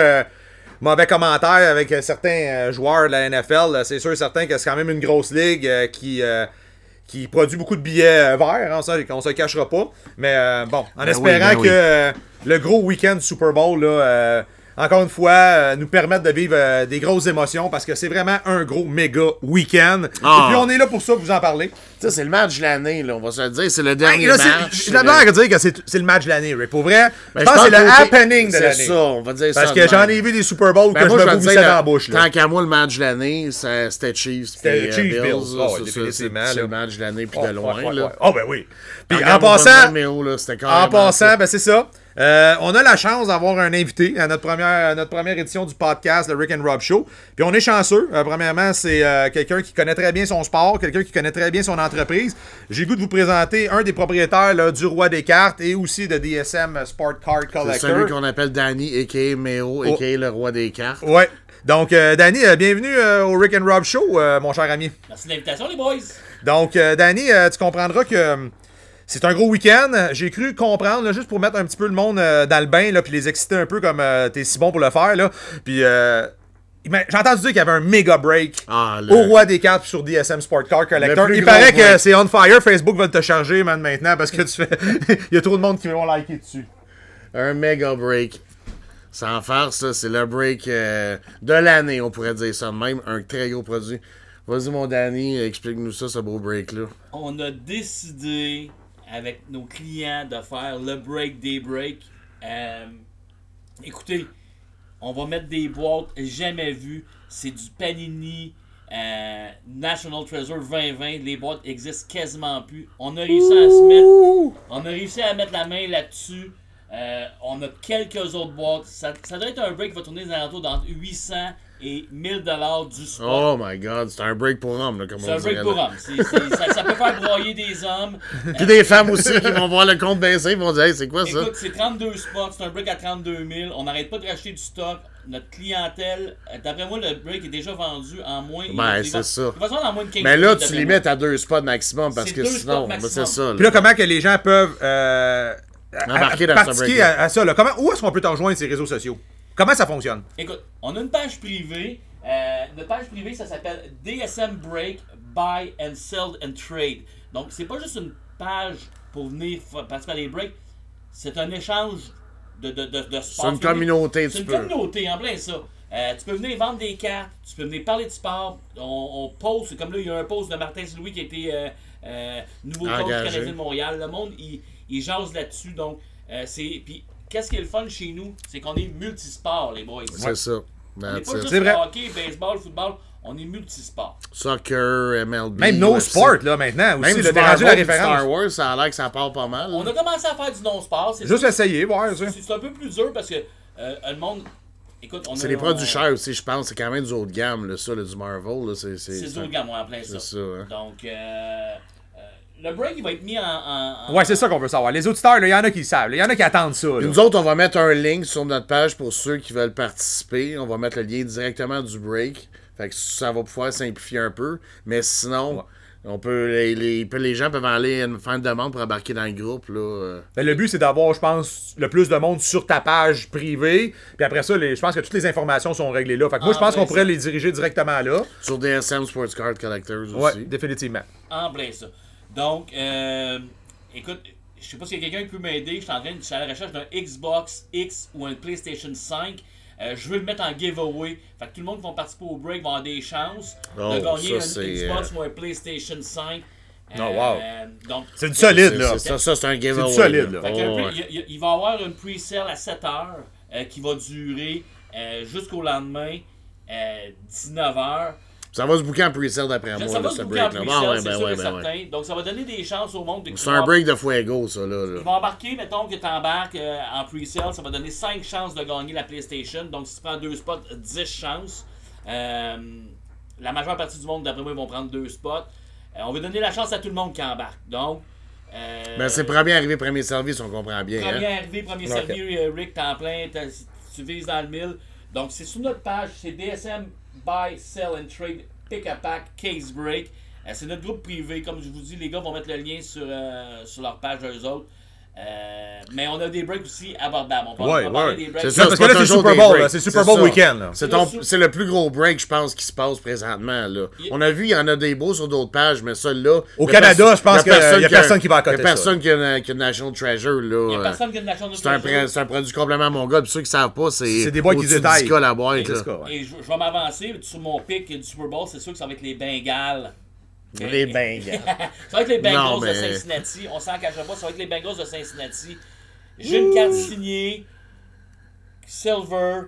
mauvais commentaires avec euh, certains euh, joueurs de la NFL, c'est sûr et certain que c'est quand même une grosse ligue euh, qui, qui produit beaucoup de billets verts, hein, ça, on se le cachera pas. Mais euh, bon, en
Ben oui,
espérant
ben
que
oui.
euh, le gros week-end du Super Bowl, là, euh, encore une fois, euh, nous permettre de vivre euh, des grosses émotions parce que c'est vraiment un gros méga week-end.
Ah.
Et puis on est là pour ça, vous en parler.
Tu sais, c'est le match de l'année, là, on va se le dire. C'est le dernier
Là, c'est-
match.
J'ai la misère à dire que c'est c'est le match de l'année, Rick. Pour vrai,
Ben,
je pense que c'est le happening de
C'est
l'année.
ça, on va dire ça.
Parce
de
que j'en ai vu des Super Bowls
Ben,
que
moi,
je me dans la bouche. Là.
Tant qu'à moi, le match de l'année, ça- c'était Chiefs.
C'était
euh,
Chiefs,
Bills, là,
Oh, définitivement,
C'est
là.
le match de l'année, puis
Oh,
de loin. là.
Ah ben oui. Puis en passant,
là,
En passant, ben c'est ça. Euh, on a la chance d'avoir un invité à notre première, à notre première édition du podcast, le Rick and Rob Show. Puis on est chanceux. Euh, premièrement, c'est euh, quelqu'un qui connaît très bien son sport, quelqu'un qui connaît très bien son entreprise. J'ai le goût de vous présenter un des propriétaires là, du Roi des cartes et aussi de DSM Sport Card
C'est
Collector.
celui qu'on appelle Danny, a.k.a. Méo,
Oh.
a.k.a. le roi des cartes.
Ouais. Donc, euh, Danny, euh, bienvenue euh, au Rick and Rob Show, euh, mon cher ami.
Merci de l'invitation, les boys.
Donc, euh, Danny, euh, tu comprendras que euh, c'est un gros week-end. J'ai cru comprendre, là, juste pour mettre un petit peu le monde euh, dans le bain, là, puis les exciter un peu comme euh, t'es si bon pour le faire. Là. Puis, euh, j'ai entendu dire qu'il y avait un méga break
Ah, le-
au roi des cartes sur DSM Sport Car Collector. Il paraît que c'est on fire. Facebook va te charger, man, maintenant, parce que tu fais. Il y a trop de monde qui vont liker dessus.
Un méga break. Sans faire ça, c'est le break euh, de l'année, on pourrait dire ça même. Un très gros produit. Vas-y, mon Danny, explique-nous ça, ce beau break-là.
On a décidé avec nos clients de faire le break des breaks. Euh, écoutez, on va mettre des boîtes jamais vues. C'est du Panini euh, National Treasure 2020. Les boîtes existent quasiment plus. On a réussi à se mettre, on a réussi à mettre la main là-dessus. Euh, on a quelques autres boîtes. Ça, ça doit être un break qui va tourner dans alentours d'entre 800 et 1000 dollars du spot.
Oh my god, c'est un break pour hommes, là, comme
C'est un break pour hommes. Ça, ça peut faire broyer des hommes.
Puis des femmes aussi qui vont voir le compte baisser, ils vont dire, hey, c'est quoi ça?
Écoute, c'est 32 spots, c'est un break à 32 000. On n'arrête pas de racheter du stock. Notre clientèle, d'après moi, le break est déjà vendu en moins.
Ben, c'est ça.
En moins de 15
Mais là, tu mets à deux spots maximum parce que sinon, ben, c'est ça.
Puis là, comment que les gens peuvent euh, à-
Embarquer
à-
dans ce break-là.
à, à ça? Là? Comment, où est-ce qu'on peut te rejoindre ces réseaux sociaux? Comment ça fonctionne?
Écoute, on a une page privée. Euh, notre page privée, ça s'appelle DSM Break Buy and Sell and Trade. Donc, c'est pas juste une page pour venir participer à les breaks. C'est un échange de, de, de, de sport.
C'est une
Tu
communauté,
C'est une
peux.
communauté, en plein ça. Euh, tu peux venir vendre des cartes, tu peux venir parler de sport. On, on poste, comme là, il y a un post de Martin Louis qui a été euh, euh, nouveau coach canadien de Montréal. Le monde, il, il jase là-dessus. Donc, euh, c'est. Puis, qu'est-ce qui est le fun chez nous? C'est qu'on est multisport, les boys.
C'est ça.
On n'est pas juste
vrai.
hockey, baseball, football, on est multisport.
Soccer, MLB.
Même No
UFC.
Sport, là, maintenant, aussi.
Même
t'es rendu
Marvel
la référence.
Star Wars, ça a l'air que ça part pas mal.
On a commencé à faire du non-sport. C'est
Juste essayer, voir, ça.
c'est- un peu plus dur parce que euh, le monde. Écoute, on
C'est des produits
on-
chers aussi, je pense. C'est quand même du haut de gamme, là, ça, là, du Marvel. C'est
du haut de gamme, ouais, en plein ça.
c'est ça, hein.
Donc, euh, le break, il va être mis en. en- en-
Ouais, c'est ça qu'on veut savoir. Les auditeurs, il y en a qui le savent. Il y en a qui attendent ça. là.
Nous autres, on va mettre un link sur notre page pour ceux qui veulent participer. On va mettre le lien directement du break. Fait que ça va pouvoir simplifier un peu. Mais sinon, on peut les, les, les gens peuvent aller faire une demande pour embarquer dans le groupe. Là. euh.
Ben, le but, c'est d'avoir, je pense, le plus de monde sur ta page privée. Puis après ça, les- je pense que toutes les informations sont réglées là. Fait que moi,
Ah,
je pense
ben,
qu'on pourrait
ça.
les diriger directement là.
Sur DSM Sports Card Collectors
Ouais,
aussi.
définitivement.
En plein ça. Donc, euh, écoute, je sais pas s'il y a quelqu'un qui peut m'aider. Je suis en train de je suis à la recherche d'un Xbox X ou un PlayStation 5. Euh, je veux le mettre en giveaway. Fait que tout le monde qui va participer au break va avoir des chances
Oh,
de gagner
ça,
un
c'est,
Xbox ou un PlayStation 5.
Oh, wow.
Euh, donc,
C'est du solide,
C'est-
là.
c'est- Ça, ça, c'est un giveaway.
du solide, là.
fait
Oh, ouais.
il, il- il va y avoir une pre-sale à 7 heures euh, qui va durer euh, jusqu'au lendemain, euh, 19 heures.
Ça va se bouquer en pre-sale d'après moi,
ça va se bouquer en pre-sale,
Ah, ouais,
c'est
ben ouais, ben
certain.
ouais.
Donc ça va donner des chances au monde de
C'est un break de fuego, ça, là. là.
Ils vont embarquer, mettons que tu embarques euh, en pre-sale, ça va donner 5 chances de gagner la PlayStation. Donc si tu prends deux spots, 10 chances. Euh, la majeure partie du monde, d'après moi, ils vont prendre deux spots. Euh, on veut donner la chance à tout le monde qui embarque. Donc,
Ben, c'est premier arrivé, premier service, on comprend bien.
Premier
Hein?
arrivé, premier
Ok.
servi, Rick, temps plein, tu vises dans le mille. Donc, c'est sur notre page, c'est DSM Buy, Sell and Trade, Pick a Pack, Case Break. Euh, c'est notre groupe privé. Comme je vous dis, les gars vont mettre le lien sur, euh, sur leur page d'eux autres. Euh, mais on a des breaks aussi abordables. On
Ouais,
on va parler
ouais.
des breaks.
C'est ça,
parce que là, c'est Super Bowl, là. C'est Super Bowl week-end, là.
C'est le plus gros break, je pense, qui se passe présentement. Là. On a vu, il y en a des beaux sur d'autres pages, mais ça, là.
Au Canada, je pense
a
qu'il y a
personne
personne qui va accoter
Il y a personne qui a, qui a National Treasure.
Il n'y a
Là.
personne qui a chance de
C'est un, produit complètement mon gars. Puis ceux qui savent pas, c'est.
C'est des boîtes qui détaillent.
10K la boîte. Là.
Et je, je vais m'avancer sur mon pic du Super Bowl. C'est sûr que ça va être les Bengals.
Les Bengals.
Ça va être les Bengals
Non,
de Cincinnati. On s'en cachera pas. Ça va être les Bengals de Cincinnati. J'ai une carte signée. Silver.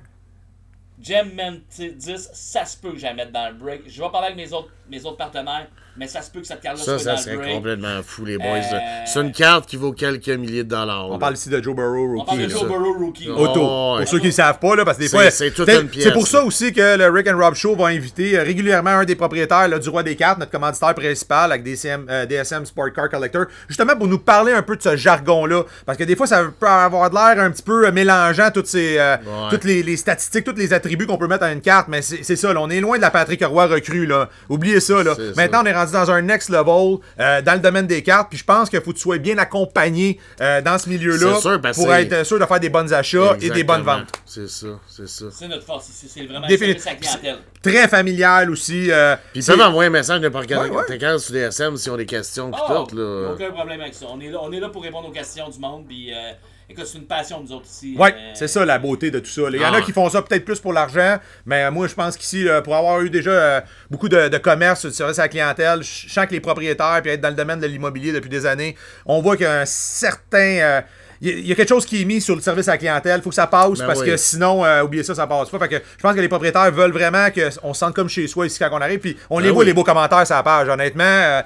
Gem Mantis. Ça se peut que je la mette dans le break. Je vais parler avec mes autres, mes autres partenaires. Mais ça se peut que cette carte-là
Ça,
soit
ça
dans le
serait
break.
complètement fou, les boys.
Euh.
C'est une carte qui vaut quelques milliers de dollars.
On
là.
parle ici de Joe Burrow,
On parle de
rookie.
Joe. Burrow rookie.
Oh,
Auto.
ouais.
Pour ceux qui ne savent pas, là, parce que des fois.
c'est toute
c'est-
une pièce,
C'est pour ça aussi que le Rick and Rob Show va inviter euh, régulièrement un des propriétaires là, du Roi des Cartes, notre commanditaire principal avec DCM, euh, DSM Sport Car Collector, justement pour nous parler un peu de ce jargon-là. Parce que des fois, ça peut avoir de l'air un petit peu mélangeant toutes, ces, euh,
Ouais.
toutes les, les statistiques, tous les attributs qu'on peut mettre à une carte, mais c'est ça, là, on est loin de la Patrick Roy recrue. Là. Oubliez ça. Là. Maintenant, on est rendu dans un next level euh, dans le domaine des cartes, puis je pense qu'il faut que tu sois bien accompagné euh, dans ce milieu-là
C'est sûr, parce
pour être sûr de faire des bonnes achats et des bonnes ventes.
C'est ça, c'est ça.
C'est notre force. C'est c'est vraiment sa clientèle.
Très familial aussi. euh,
Puis ils
c'est-
peuvent envoyer un message n'importe quel
Ouais, ouais.
sur DSM s'ils ont des questions
Oh,
tout. Là.
Aucun problème avec ça. On est là, on est là pour répondre aux questions du monde. Puis, euh, écoute, c'est une passion de nous autres ici.
Ouais,
Euh,
c'est ça la beauté de tout ça. Il y en
Ah
a
ouais.
qui font ça peut-être plus pour l'argent, mais moi je pense qu'ici, euh, pour avoir eu déjà euh, beaucoup de, de commerce, de service à la clientèle, je sens que les propriétaires, puis être dans le domaine de l'immobilier depuis des années, on voit qu'il y a un certain. euh, il y a- quelque chose qui est mis sur le service à la clientèle. Il faut que ça passe
Ben
parce
oui.
que sinon, euh, oubliez ça, ça passe pas. Fait que je pense que les propriétaires veulent vraiment qu'on se sente comme chez soi ici quand on arrive. Puis on les
Ben
voit,
oui.
les beaux commentaires sur la page. Honnêtement, euh,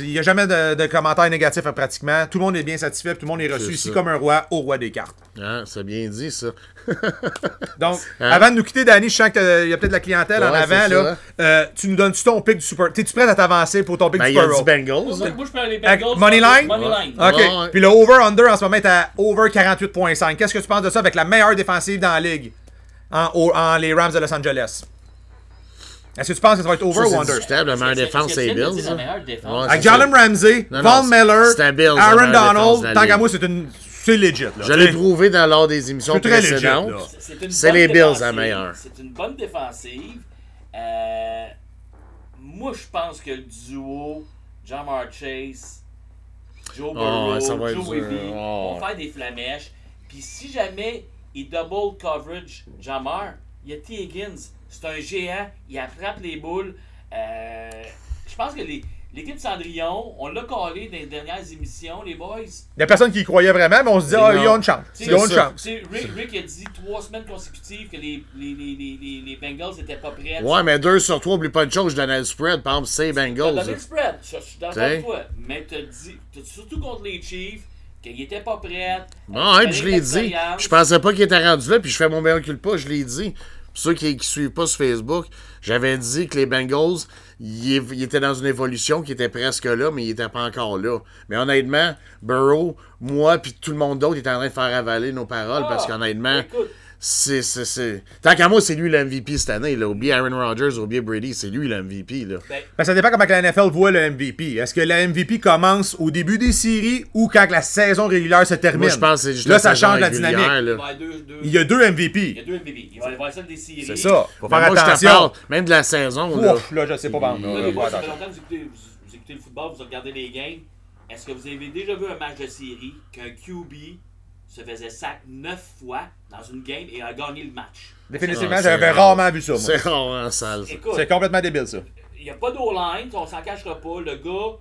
il n'y a jamais de, de commentaires négatifs euh, pratiquement. Tout le monde est bien satisfait. Tout le monde est reçu ici comme un roi au roi des cartes.
Hein, c'est bien dit, ça.
Donc,
Hein?
avant de nous quitter, Danny, je sens qu'il y a peut-être de la clientèle en avant. Là. Euh, tu nous donnes-tu ton pick du Super. T'es-tu prêt à t'avancer pour ton pick
Ben,
du
il y a
Super
du
Bowl?
Bengals.
Moi,
hein.
moi, je prends les Bengals.
money line?
Money line.
Ok.
Ouais.
Puis le over-under, en ce moment, est à over 48.5. Qu'est-ce que tu penses de ça avec la meilleure défensive dans la ligue en les Rams de Los Angeles? Est-ce que tu penses que ça va être over
Ça,
ou
c'est
under?
discutable, la meilleure
C'est-
défense,
c'est-
c'est
c'est-
les
c'est
Bills.
la meilleure défense.
Ouais,
Avec
c'est
Jalen. Ramsey, Von Miller, Aaron Donald. Tant qu'à moi, c'est une. C'est legit. Là.
Je l'ai prouvé dans lors des émissions
C'est
précédentes.
C'est
C'est les Bills, la meilleure.
C'est une bonne défensive. Euh, moi, je pense que le duo Jamar Chase, Joe Burrow,
va être
Joe. Webby
Oh.
vont faire des flamèches. Puis si jamais il double coverage Jamar, il y a T. Higgins. C'est un géant. Il attrape les boules. Euh, je pense que les- l'équipe Cendrillon, on l'a collé dans les dernières émissions, les boys.
Il y a personne qui y croyait vraiment, mais on se dit, ah,
non.
ils ont une chance.
C'est
Ils ont une chance.
Tu Rick, Rick a dit trois semaines consécutives que les, les, les, les, les, les Bengals n'étaient pas prêts.
Ouais, mais deux sur trois, oublie pas une chose, je donnais le spread. Par exemple, c'est Bengals.
donné le spread, je, je suis d'accord avec toi. Mais t'as dit, surtout contre les Chiefs, qu'ils n'étaient pas prêts.
Non, puis je l'ai dit. Je pensais pas qu'il était rendu là, puis je fais mon meilleur culpa, je l'ai dit. Pour ceux qui ne suivent pas sur Facebook, j'avais dit que les Bengals, ils étaient dans une évolution qui était presque là, mais ils n'étaient pas encore là. Mais honnêtement, Burrow, moi, puis tout le monde d'autre est en train de faire avaler nos paroles parce qu'honnêtement,
Écoute,
c'est. c'est- c'est- Tant qu'à moi, c'est lui le MVP cette année. Là. Oubliez Aaron Rodgers, oubliez Brady, c'est lui le MVP. Là.
ben,
Ben, ça dépend comment que la NFL voit le MVP. Est-ce que le MVP commence au début des séries ou quand que la saison régulière se termine?
Moi, je pense que c'est juste
Là,
la
ça change la dynamique.
il va y
là.
deux,
Il y a deux
il y a
MVP.
deux MVP. Il va y avoir celle des séries.
C'est ça. Faut
Ben,
faire
moi, je te
attention.
parle, même de la saison. Là.
Ouf, là, je sais pas.
Là,
là. Faut
ça fait longtemps que vous écoutez, vous, vous écoutez le football, vous regardez les games. est-ce que vous avez déjà vu un match de série qu'un QB se faisait sac 9 fois dans une game et a gagné le match?
Définitivement,
Ah,
j'avais rarement vu ça, moi.
C'est rarement sale. ça.
Écoute,
C'est complètement débile, ça.
il n'y a pas d'O-line, on s'en cachera pas. Le gars,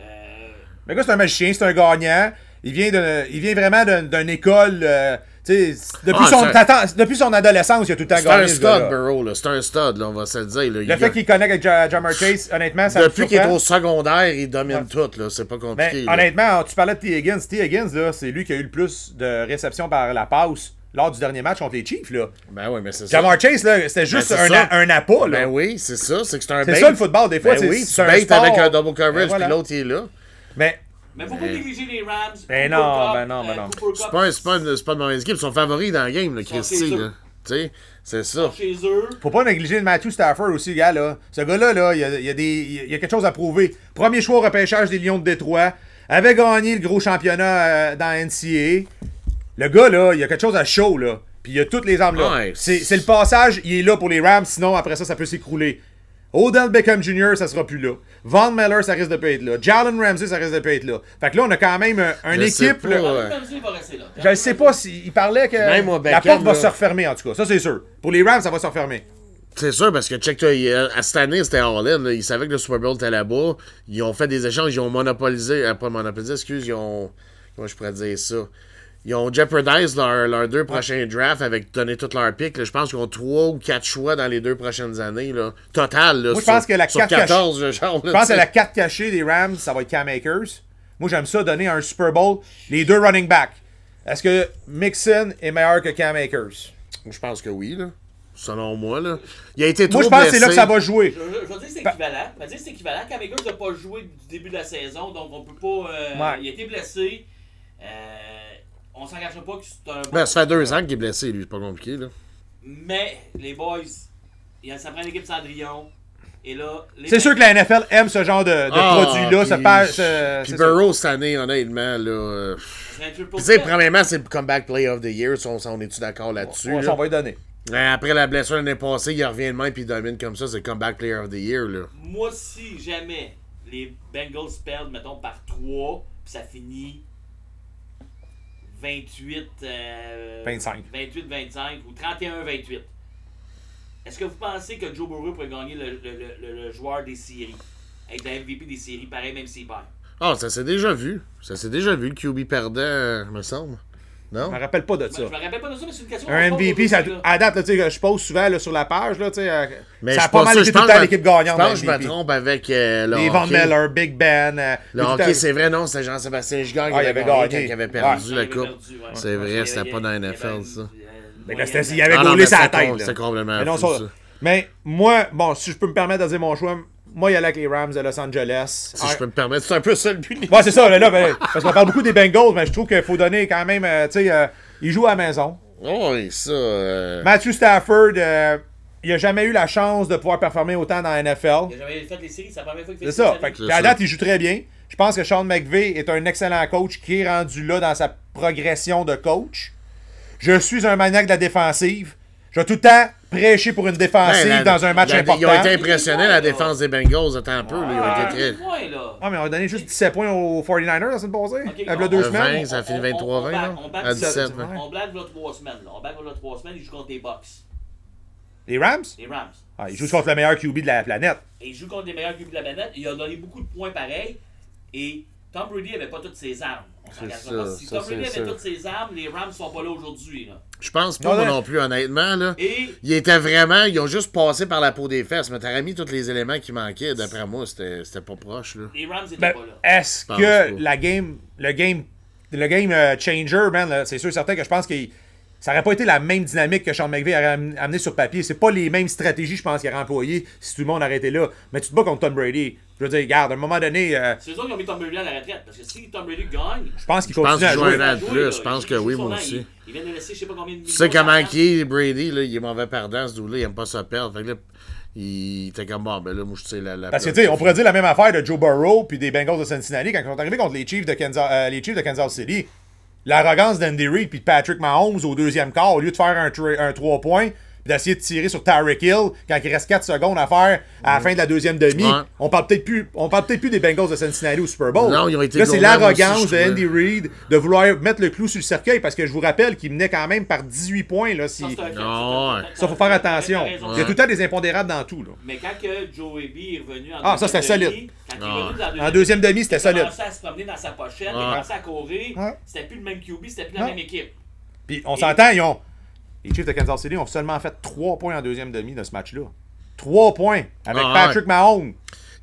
euh,
Le gars, c'est un magicien, c'est un gagnant. Il vient, de, il vient vraiment d'une d'une école. euh, depuis,
Ah,
son, depuis son adolescence, il a tout le temps
C'est un
gagné.
stud. Burrow. C'est un stud, là, on va se le dire. là.
Le
Il-
fait qu'il connecte avec Ja- Jamar Chase, honnêtement, ça
Depuis qu'il est au secondaire, il domine tout, là. C'est pas compliqué.
honnêtement, tu parlais de T. Higgins. T. Higgins, là, c'est lui qui a eu le plus de réceptions par la passe lors du dernier match contre les Chiefs. Là.
Ben oui, mais c'est ça.
Jamar Chase, là, c'était juste
Ben, c'est
un, un appât. Là.
Ben oui, c'est ça. C'est que c'est un
c'est ça le football, des fois.
Ben
c'est-
oui, tu avec un double coverage,
Ben
puis l'autre, il est là.
Mais
mais faut pas négliger les Rams.
Ben
Cooper
non,
Kupp,
ben non, ben
euh,
non.
C'est pas, un- c'est pas, une- c'est pas une mauvaise équipe. Ils sont favoris dans le game, là,
sont
Christy. Là. Tu sais, c'est ça.
chez eux.
faut pas négliger Matthew Stafford aussi, gars. Là. Ce gars-là, là, il, y a, il y a des, il y a quelque chose à prouver. Premier choix au repêchage des Lions de Détroit. Avait gagné le gros championnat euh, dans NCAA. Le gars, là, il y a quelque chose à chaud, là. Puis il y a toutes les armes là. C'est c'est le passage, il est là pour les Rams, sinon après ça, ça peut s'écrouler. Odell Beckham Jr., ça sera plus là. Von Miller, ça risque de pas être là. Jalen Ramsey, ça risque de pas être là. Fait que là, on a quand même euh, une
Je sais
équipe.
pas,
là.
ouais.
Ramsey, il va rester là.
Je ne sais pas s'il parlait que
Même
la porte va
là.
se refermer, en tout cas. Ça, c'est sûr. Pour les Rams, ça va se refermer.
C'est sûr, parce que check-toi, il- à cette année, c'était All-In. là. Ils savaient que le Super Bowl était là-bas. Ils ont fait des échanges, ils ont monopolisé. euh, pas monopolisé, excuse, ils ont. Comment je pourrais dire ça? Ils ont jeopardisé leurs leurs deux prochains drafts avec donné tous leurs picks. Je pense qu'ils ont trois ou quatre choix dans les deux prochaines années. Là. Total. Là,
Moi, je pense que la carte
14, je genre.
Je pense que la carte cachée des Rams, ça va être Cam Akers. Moi, j'aime ça donner un Super Bowl, les deux running backs. Est-ce que Mixon est meilleur que Cam Akers?
Je pense que oui, là. Selon moi, là. Il a été trop
Moi, je pense que c'est là que ça va jouer.
Je, je- je vais dire que c'est équivalent. Je vais dire que c'est équivalent. Cam Akers n'a pas joué du début de la saison, donc on peut pas. euh,
Ouais.
Il a été blessé. Euh, on s'engagera pas que c'est un.
Ben, ça fait deux ans qu'il est blessé, lui. C'est pas compliqué, là.
Mais les boys, il y a- ça prend une équipe Cendrillon. Et là, les
C'est sûr que la NFL aime ce genre de, de
Ah,
produit-là.
puis-
ce-
Puis. Burrow, cette année, honnêtement, là.
c'est un triple
Tu sais, premièrement, c'est le comeback play of the year. Ça, on, on est-tu d'accord là-dessus?
Ouais,
là?
ça, on va y donner.
Euh, Après la blessure l'année passée, il revient de main puis il domine comme ça. C'est le comeback player of the year, là.
Moi, si jamais les Bengals perdent, mettons, par 3, puis ça finit 28, euh,
25.
28-25 ou 31-28, est-ce que vous pensez que Joe Burrow pourrait gagner le, le- le- le- le joueur des séries? Être le MVP des séries, pareil, même s'il perd.
Ah, ça s'est déjà vu. Ça s'est déjà vu, le QB perdant, euh, me semble. Non?
Je me rappelle pas de ça.
je me rappelle pas de ça, mais c'est une question
Un MVP, ça, à date, là, tu sais, je pose souvent là, sur la page, là, tu sais, euh,
Mais
ça a pas mal
ça,
été tout le temps l'équipe gagnante.
Je pense que je me
MVP.
trompe avec euh, le
Les
hockey.
Miller, Big Ben. euh,
Le hockey, c'est vrai, non, c'était Jean-Sébastien Gigard qui
Ah, il
avait gagné perdu la coupe. C'est vrai, c'était pas dans
il y avait
NFL, ça.
il avait
Ah
gaulé
mais
sa tête.
c'était complètement
mais moi, bon, si je peux me permettre de dire mon choix, moi, il y a avec les Rams de Los Angeles.
Si je peux me permettre, c'est un peu ça le but.
Ouais, c'est ça, là, là, ben, parce qu'on parle beaucoup des Bengals, mais je trouve qu'il faut donner quand même, euh, tu sais, euh, ils jouent à la maison.
Oh, oui, ça. euh,
Matthew Stafford, euh, il a jamais eu la chance de pouvoir performer autant dans la NFL.
Il a jamais fait les séries, c'est la première fois qu'il fait
C'est ça. Fait que, à
ça.
date, il joue très bien. Je pense que Sean McVay est un excellent coach qui est rendu là dans sa progression de coach. Je suis un maniaque de la défensive. Je vais tout le temps prêcher pour une défensive
ben, la-
dans un match
la-
important.
Ils ont été impressionnés, la défense des Bengals. Attends un peu, là, ils ont
Ah,
été très.
Ah, mais on a donné juste 17 points aux 49ers la semaine passée.
Ok,
Il y a
on-
deux
on-
semaines.
20, ça a fini
On- on-
23-20,
on
là?
back- on back
À
ça.
17,
ouais.
On blague là trois semaines. Là. On blague là trois semaines, ils jouent contre les Bucks.
Les Rams?
Les Rams.
Ah, ils jouent contre le meilleur QB de la planète.
Et ils jouent contre les meilleurs QB de la planète. Il a donné beaucoup de points pareils. Et Tom Brady avait pas toutes ses armes.
C'est ça,
Si Tom Brady avait toutes ses armes, les Rams sont pas là aujourd'hui.
Je pense pas,
Non,
moi
non.
plus, honnêtement. Là.
Et
Ils étaient vraiment. Ils ont juste passé par la peau des fesses, mais t'aurais mis tous les éléments qui manquaient. D'après moi, c'était c'était pas proche. Là.
les Rams étaient
Ben,
pas là.
est-ce que
pas.
la game, le game, le game euh, changer, man, c'est sûr et certain que je pense que ça aurait pas été la même dynamique que Sean McVay aurait am- amené sur papier. C'est pas les mêmes stratégies, je pense, qu'il aurait employées si tout le monde arrêtait là. Mais tu te bats contre Tom Brady. Je veux dire, regarde, à un moment donné, euh,
C'est eux autres qui ont mis Tom Brady à la retraite. Parce que si Tom Brady gagne.
je pense qu'il
pense
continue à
qu'il joue
jouer.
de
jouer,
plus, je pense que oui, moi aussi.
Il, il vient de laisser je sais pas combien de
Tu sais comment qui est Brady, là, il est mauvais perdant, ce dude-là, il aime pas ça perdre. Fait que là, il était comme bon, ben là, moi, je sais la, la
Parce que, tu sais, on pourrait dire la même affaire de Joe Burrow puis des Bengals de Cincinnati quand ils sont arrivés contre les Chiefs de Kansas, euh, les Chiefs de Kansas City. L'arrogance d'Andy Reid puis Patrick Mahomes au deuxième quart, au lieu de faire un, un 3 points, puis d'essayer de tirer sur Tyreek Hill quand il reste 4 secondes à faire à la fin de la deuxième demi.
Ouais.
On parle peut-être plus, on parle peut-être plus des Bengals de Cincinnati au Super Bowl.
Non, ils ont été
Là, c'est l'arrogance
aussi,
de Andy Reid de vouloir mettre le clou sur le cercueil parce que je vous rappelle qu'il menait quand même par 18 points. Là, si...
Ça, fait,
Ah ouais.
Ça, faut faire attention. Il y a tout le temps des impondérables dans tout. Là.
Mais quand que Joey B est revenu en
Ah, ça,
deuxième
c'était
demi,
solide.
Quand il est
Ah.
revenu dans la
En deuxième demi, c'était
il a
solide.
commencé à se promener dans sa pochette, il commencé à courir. C'était plus le même QB, c'était plus la
Non.
même équipe.
Puis on s'entend, ils ont. Les Chiefs de Kansas City ont seulement fait 3 points en deuxième demi de ce match-là. 3 points avec
Ah,
Patrick Mahomes.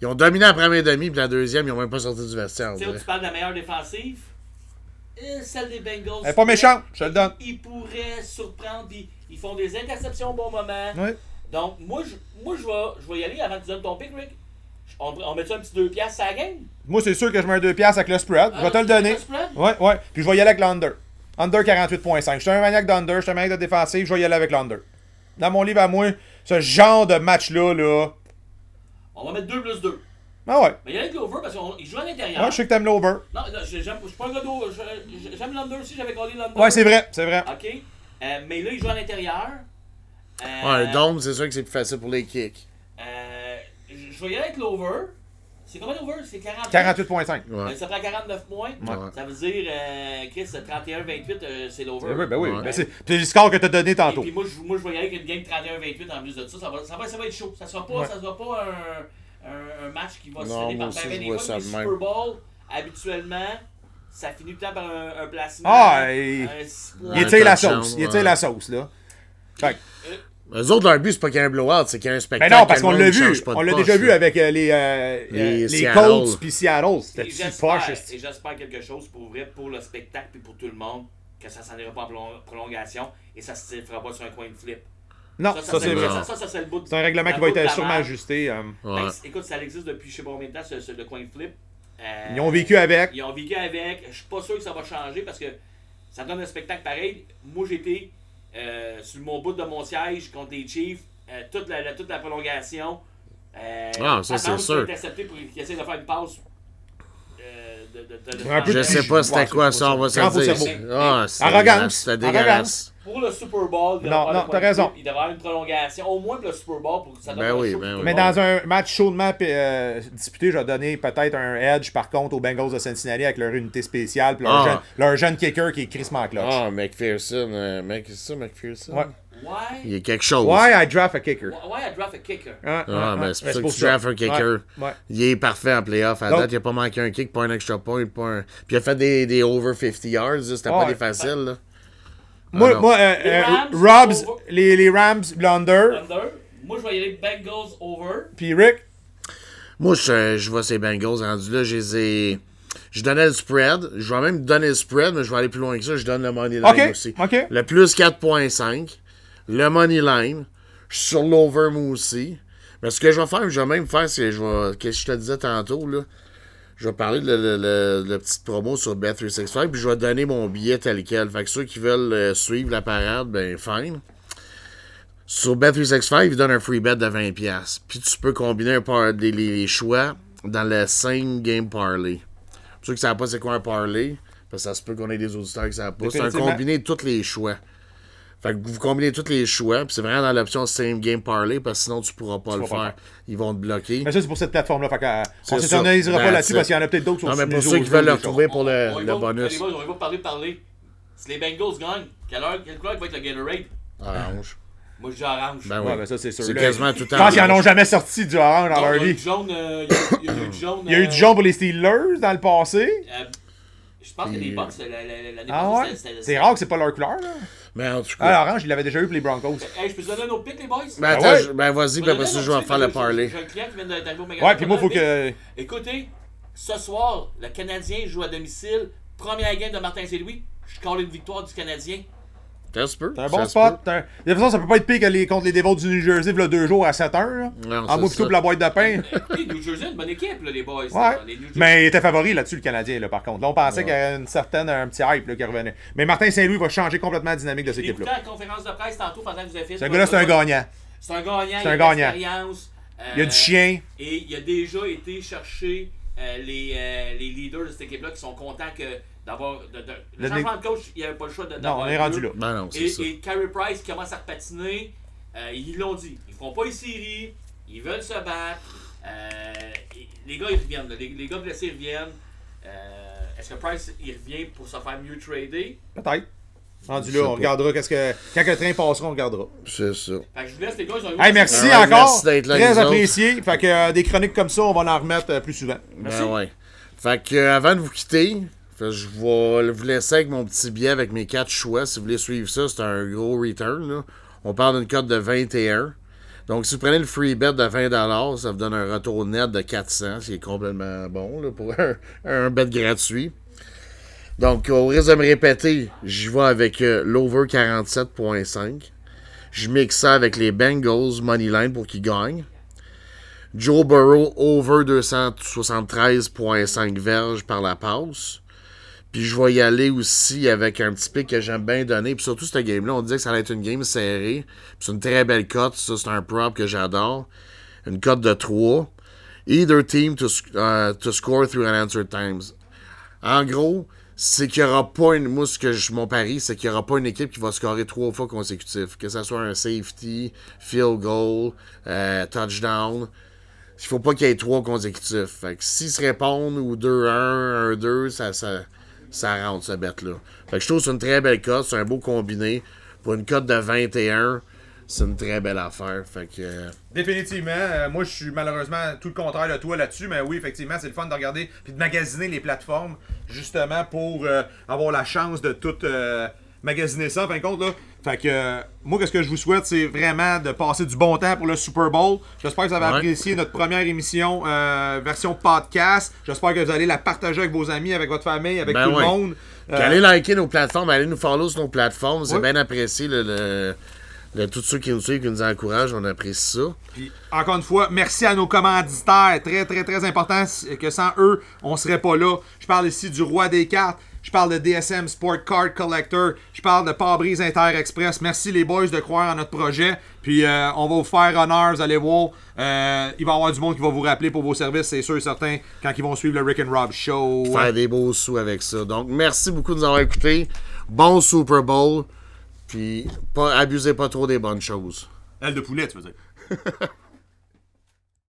Ils ont dominé la première demi, puis la deuxième, ils ont même pas sorti du vestiaire. on
Tu sais, où
dirait.
tu parles de la meilleure défensive? Euh, Celle des Bengals.
Elle est pas méchante, je te le donne.
Ils pourraient surprendre, puis ils font des interceptions au bon moment. Donc, moi, je, moi, je, vais, je vais y aller avant que tu donnes ton pick, Rick. On, on met-tu un petit 2 piastres à la game?
Moi, c'est sûr que je mets un 2 piastres avec le spread. Je
Ah,
vais te le donner.
le spread?
Ouais, ouais. Puis je vais y aller avec l'under. Under 48.5. Je suis un maniaque d'under, je suis un maniaque de défensive, je vais y aller avec l'under. Dans mon livre à moi, ce genre de match-là, là.
On va mettre 2 plus 2.
Ah ouais.
Mais il y a avec l'over parce qu'il joue à l'intérieur.
Ouais, je sais que t'aimes l'over.
Non, non, je- j'aime- je suis pas un gars J'aime l'under aussi, j'avais collé l'under.
Ouais, c'est vrai, c'est vrai.
OK. Euh, mais là, il joue à l'intérieur. Euh,
Ouais, un dôme, c'est sûr que c'est plus facile pour les kicks.
euh, je je vais y aller avec l'over. C'est combien l'over? C'est 40.
48.5.
Ouais.
Euh, ça prend 49 points.
Ouais.
Ça veut dire, euh, Chris, 31-28, euh, c'est l'over.
Oui, ben oui.
Ouais.
Ben, c'est le score que t'as donné
Et
tantôt.
puis moi, je, moi, je vais y aller avec une game 31-28 en plus de ça. Ça va, ça va, ça va être chaud. Ça sera pas,
Ouais.
ça sera pas un, un, un match qui va se
Non, moi
par
aussi,
ben, ben,
je vois
fois,
ça.
Super Bowl, habituellement, ça finit tout le temps par un, un placement.
Ah, et-
points.
Il étire la sauce. Il étire la sauce, là. Fait que-
Eux autres, leur but, c'est pas qu'il y ait un blowout, c'est qu'il y ait un spectacle.
non, parce qu'on l'a vu.
de
On l'a déjà vu avec euh, les, euh,
Les
euh, les. Colts puis Seattle. C'était poche.
et j'espère quelque chose pour vrai, pour le spectacle et pour tout le monde, que ça s'en ira pas en prolong- prolongation et ça se fera pas sur un coin de flip.
Non, ça, c'est vrai.
Ça, ça, ça, c'est le bout de-
C'est un règlement qui va
de
être
la
sûrement ajusté. euh.
Ouais.
Ben, écoute, ça existe depuis je sais pas combien de temps, ce, ce- le coin flip. Euh,
Ils ont vécu avec.
Ils ont vécu avec. Je suis pas sûr que ça va changer parce que ça donne un spectacle pareil. Moi, j'étais euh, sur mon bout de mon siège contre les Chiefs euh, toute, la, la- toute la prolongation. Euh,
Ah, ça, c'est
attendre
sûr.
intercepté pour qu'il essaie de faire une passe. euh, de, de- de-
Je sais pas c'était quoi ça, on va se dire. Ah, c'est
Arrogance.
C'était dégueulasse.
Pour le Super Bowl, il
Non, non, t'as raison.
Il devrait avoir une prolongation, au moins pour le Super Bowl, pour que ça donne
Ben
un
oui,
show
ben oui.
Mais dans un match chaudement euh, disputé, je vais donner peut-être un edge par contre aux Bengals de Cincinnati avec leur unité spéciale puis leur,
Ah.
jeune, leur jeune kicker qui est Chris clutch.
Ah, McPherson. euh, Mc- c'est ça, McPherson?
Ouais.
Why?
Il y a quelque chose.
Why I draft a kicker?
Why I draft a kicker?
Ah,
Ah, ben, c'est pour ça que tu drafts un kicker.
Ouais, ouais.
Il est parfait en playoff. À
Donc-
date, il a pas manqué un kick, pas un extra point, pas un... Puis il a fait des, des over 50 yards, c'était
Ah
pas des faciles, là.
Moi,
non.
moi euh,
Les
euh,
Rams,
Robs,
over-
les, les Rams, Blunder.
Moi, je vais y aller Bengals over.
puis Rick?
Moi, je, je vois ces Bengals rendus là, je les ai... Je donnais le spread. Je vais même donner le spread, mais je vais aller plus loin que ça. Je donne le money line aussi. Le plus 4.5. Le money line. Je suis sur l'over, moi aussi. Mais ce que je vais faire, je vais même faire, c'est je vais. Qu'est-ce que je te disais tantôt, là? Je vais parler de la petite promo sur Bet365, puis je vais donner mon billet tel quel. Fait que ceux qui veulent euh, suivre la parade, ben, fine. Sur Bet365, ils donnent un free bet de 20$. Puis tu peux combiner un par- les, les choix dans le 5 game parlay. Pour ceux qui ne savent pas c'est quoi un parlay, parce que ça se peut qu'on ait des auditeurs qui savent pas. C'est un combiné de tous les choix. Fait que vous combinez tous les choix, puis c'est vraiment dans l'option same game parlay, parce que sinon tu pourras pas le
pas
faire. Ils vont te bloquer.
Mais ça, c'est pour cette plateforme-là. Fait que, euh,
ça.
pas là-dessus parce qu'il y en a peut-être d'autres qui sont
Non, mais pour ceux qui veulent le retrouver pour le,
on y
le
va-
bonus.
On va parler, parler. Si les Bengals gagnent, quelle, heure, quelle couleur va être le Gatorade?
Orange.
Moi, je dis orange.
Ben
Ouais, ben ça, c'est sûr.
C'est quasiment tout le
Je
temps.
pense qu'ils en ont jamais sorti du orange dans leur
il y a eu
vie.
du jaune. euh, il y a- eu du jaune.
Il y a eu
euh,
du jaune pour les Steelers dans le passé.
Je pense que les Bucks, la- la- la- l'année
Ah
passée,
ouais?
c'était-
C'est rare que c'est pas leur couleur, là.
Mais en tout cas.
Ah, l'orange, il l'avait déjà eu pour les Broncos.
Hey, je peux te donner un autre les boys?
ben, attends,
ouais.
je- ben vas-y, puis après ça, je vais faire le parlay.
J'ai un client qui vient d'arriver au magasin.
Ouais, puis moi, faut que.
Écoutez, ce soir, le Canadien joue à domicile. Première game de Martin Saint-Louis. Je colle une victoire du Canadien.
Ça se peut.
C'est un bon spot. Un- De toute façon, ça peut pas être pire que les... contre les Devils du New Jersey, là, deux jours à 7 heures. là.
Non,
En moi, plutôt pour la boîte de pain.
Écoutez, New Jersey, une bonne équipe, là, les boys.
Ouais.
là. Les New Jersey-
Mais il était favori là-dessus, le Canadien, là, par contre. Là, on pensait qu'il y avait une certaine, un petit hype là, qui revenait. Mais Martin Saint-Louis va changer complètement la dynamique de cette équipe-là.
la conférence de presse tantôt pendant que vous avez fait.
Ce gars-là, c'est un gagnant.
C'est un gagnant.
C'est un
il a de
gagnant.
l'expérience,
Il y a
euh,
du chien.
Et il a déjà été chercher euh, les, euh, les leaders de cette équipe-là qui sont contents que d'avoir. De, de- le
Le
changement de coach, il n'y avait pas le choix de.
Non, on est rendu là.
Ben non, c'est
Et,
ça.
et Carey Price commence à repatiner. Euh, ils l'ont dit. Ils feront pas les séries. Ils veulent se battre. Euh, les gars, ils reviennent. Les, les gars blessés reviennent. Euh, Est-ce que Price, il revient pour se faire mieux trader?
Peut-être. Rendu là, on
pas.
regardera qu'est-ce que. Quand le train passera, on regardera.
C'est ça.
Fait que je vous laisse, les gars. Ils ont eu
Hey, merci
Ouais,
encore.
merci d'être là,
Très apprécié. Fait que euh, des chroniques comme ça, on va en remettre euh, plus souvent.
Merci.
Ben ouais. Fait que euh, avant de vous quitter, je vais vous laisser avec mon petit billet avec mes quatre choix. Si vous voulez suivre ça, c'est un gros return. là. On parle d'une cote de 21. Donc, si vous prenez le free bet de 20$, ça vous donne un retour net de 400, ce qui est complètement bon pour un, un bet gratuit. Donc, au risque de me répéter, j'y vais avec euh, l'over 47.5. Je mixe ça avec les Bengals Moneyline pour qu'ils gagnent. Joe Burrow over 273.5 verges par la passe. Puis je vais y aller aussi avec un petit pic que j'aime bien donner. Puis surtout, cette game-là, on disait que ça allait être une game serrée. C'est une très belle cote. Ça, c'est un prop que j'adore. Une cote de 3. Either team to, euh, to score through unanswered times. En gros, c'est qu'il n'y aura pas une. Moi, ce que je, mon pari, c'est qu'il n'y aura pas une équipe qui va scorer trois fois consécutif. Que ce soit un safety, field goal, euh, touchdown. Il faut pas qu'il y ait trois consécutifs. Fait que s'ils se répondent ou 2-1, 1-2, ça, ça, ça rentre, ce bet-là. Fait que je trouve que c'est une très belle cote. C'est un beau combiné. Pour une cote de 21, c'est une très belle affaire. Fait que. euh,
Définitivement. Euh, moi, je suis malheureusement tout le contraire de toi là-dessus, mais oui, effectivement, c'est le fun de regarder puis de magasiner les plateformes, justement pour euh, avoir la chance de tout magasiner ça, en fin de compte. Là. Fait que euh, moi, qu'est-ce que je vous souhaite, c'est vraiment de passer du bon temps pour le Super Bowl. J'espère que vous avez
Ouais.
apprécié notre première émission euh, version podcast. J'espère que vous allez la partager avec vos amis, avec votre famille, avec
Ben
tout
ouais.
le monde.
Puis
Euh,
allez liker nos plateformes, allez nous follow sur nos plateformes. C'est
Ouais.
bien apprécié. Le, le- le- tous ceux qui nous suivent, qui nous encouragent, on apprécie ça.
Puis, encore une fois, merci à nos commanditaires. Très, très, très important que sans eux, on serait pas là. Je parle ici du roi des cartes. Je parle de DSM Sport Card Collector. Je parle de Pare-Brise Inter Express. Merci les boys de croire en notre projet. Puis euh, on va vous faire honneur, vous allez voir. Euh, il va y avoir du monde qui va vous rappeler pour vos services, c'est sûr et certain, quand ils vont suivre le Rick and Rob Show.
Faire des beaux sous avec ça. Donc, merci beaucoup de nous avoir écoutés. Bon Super Bowl. Puis, pas, abusez pas trop des bonnes choses.
Elle de poulet, tu veux dire.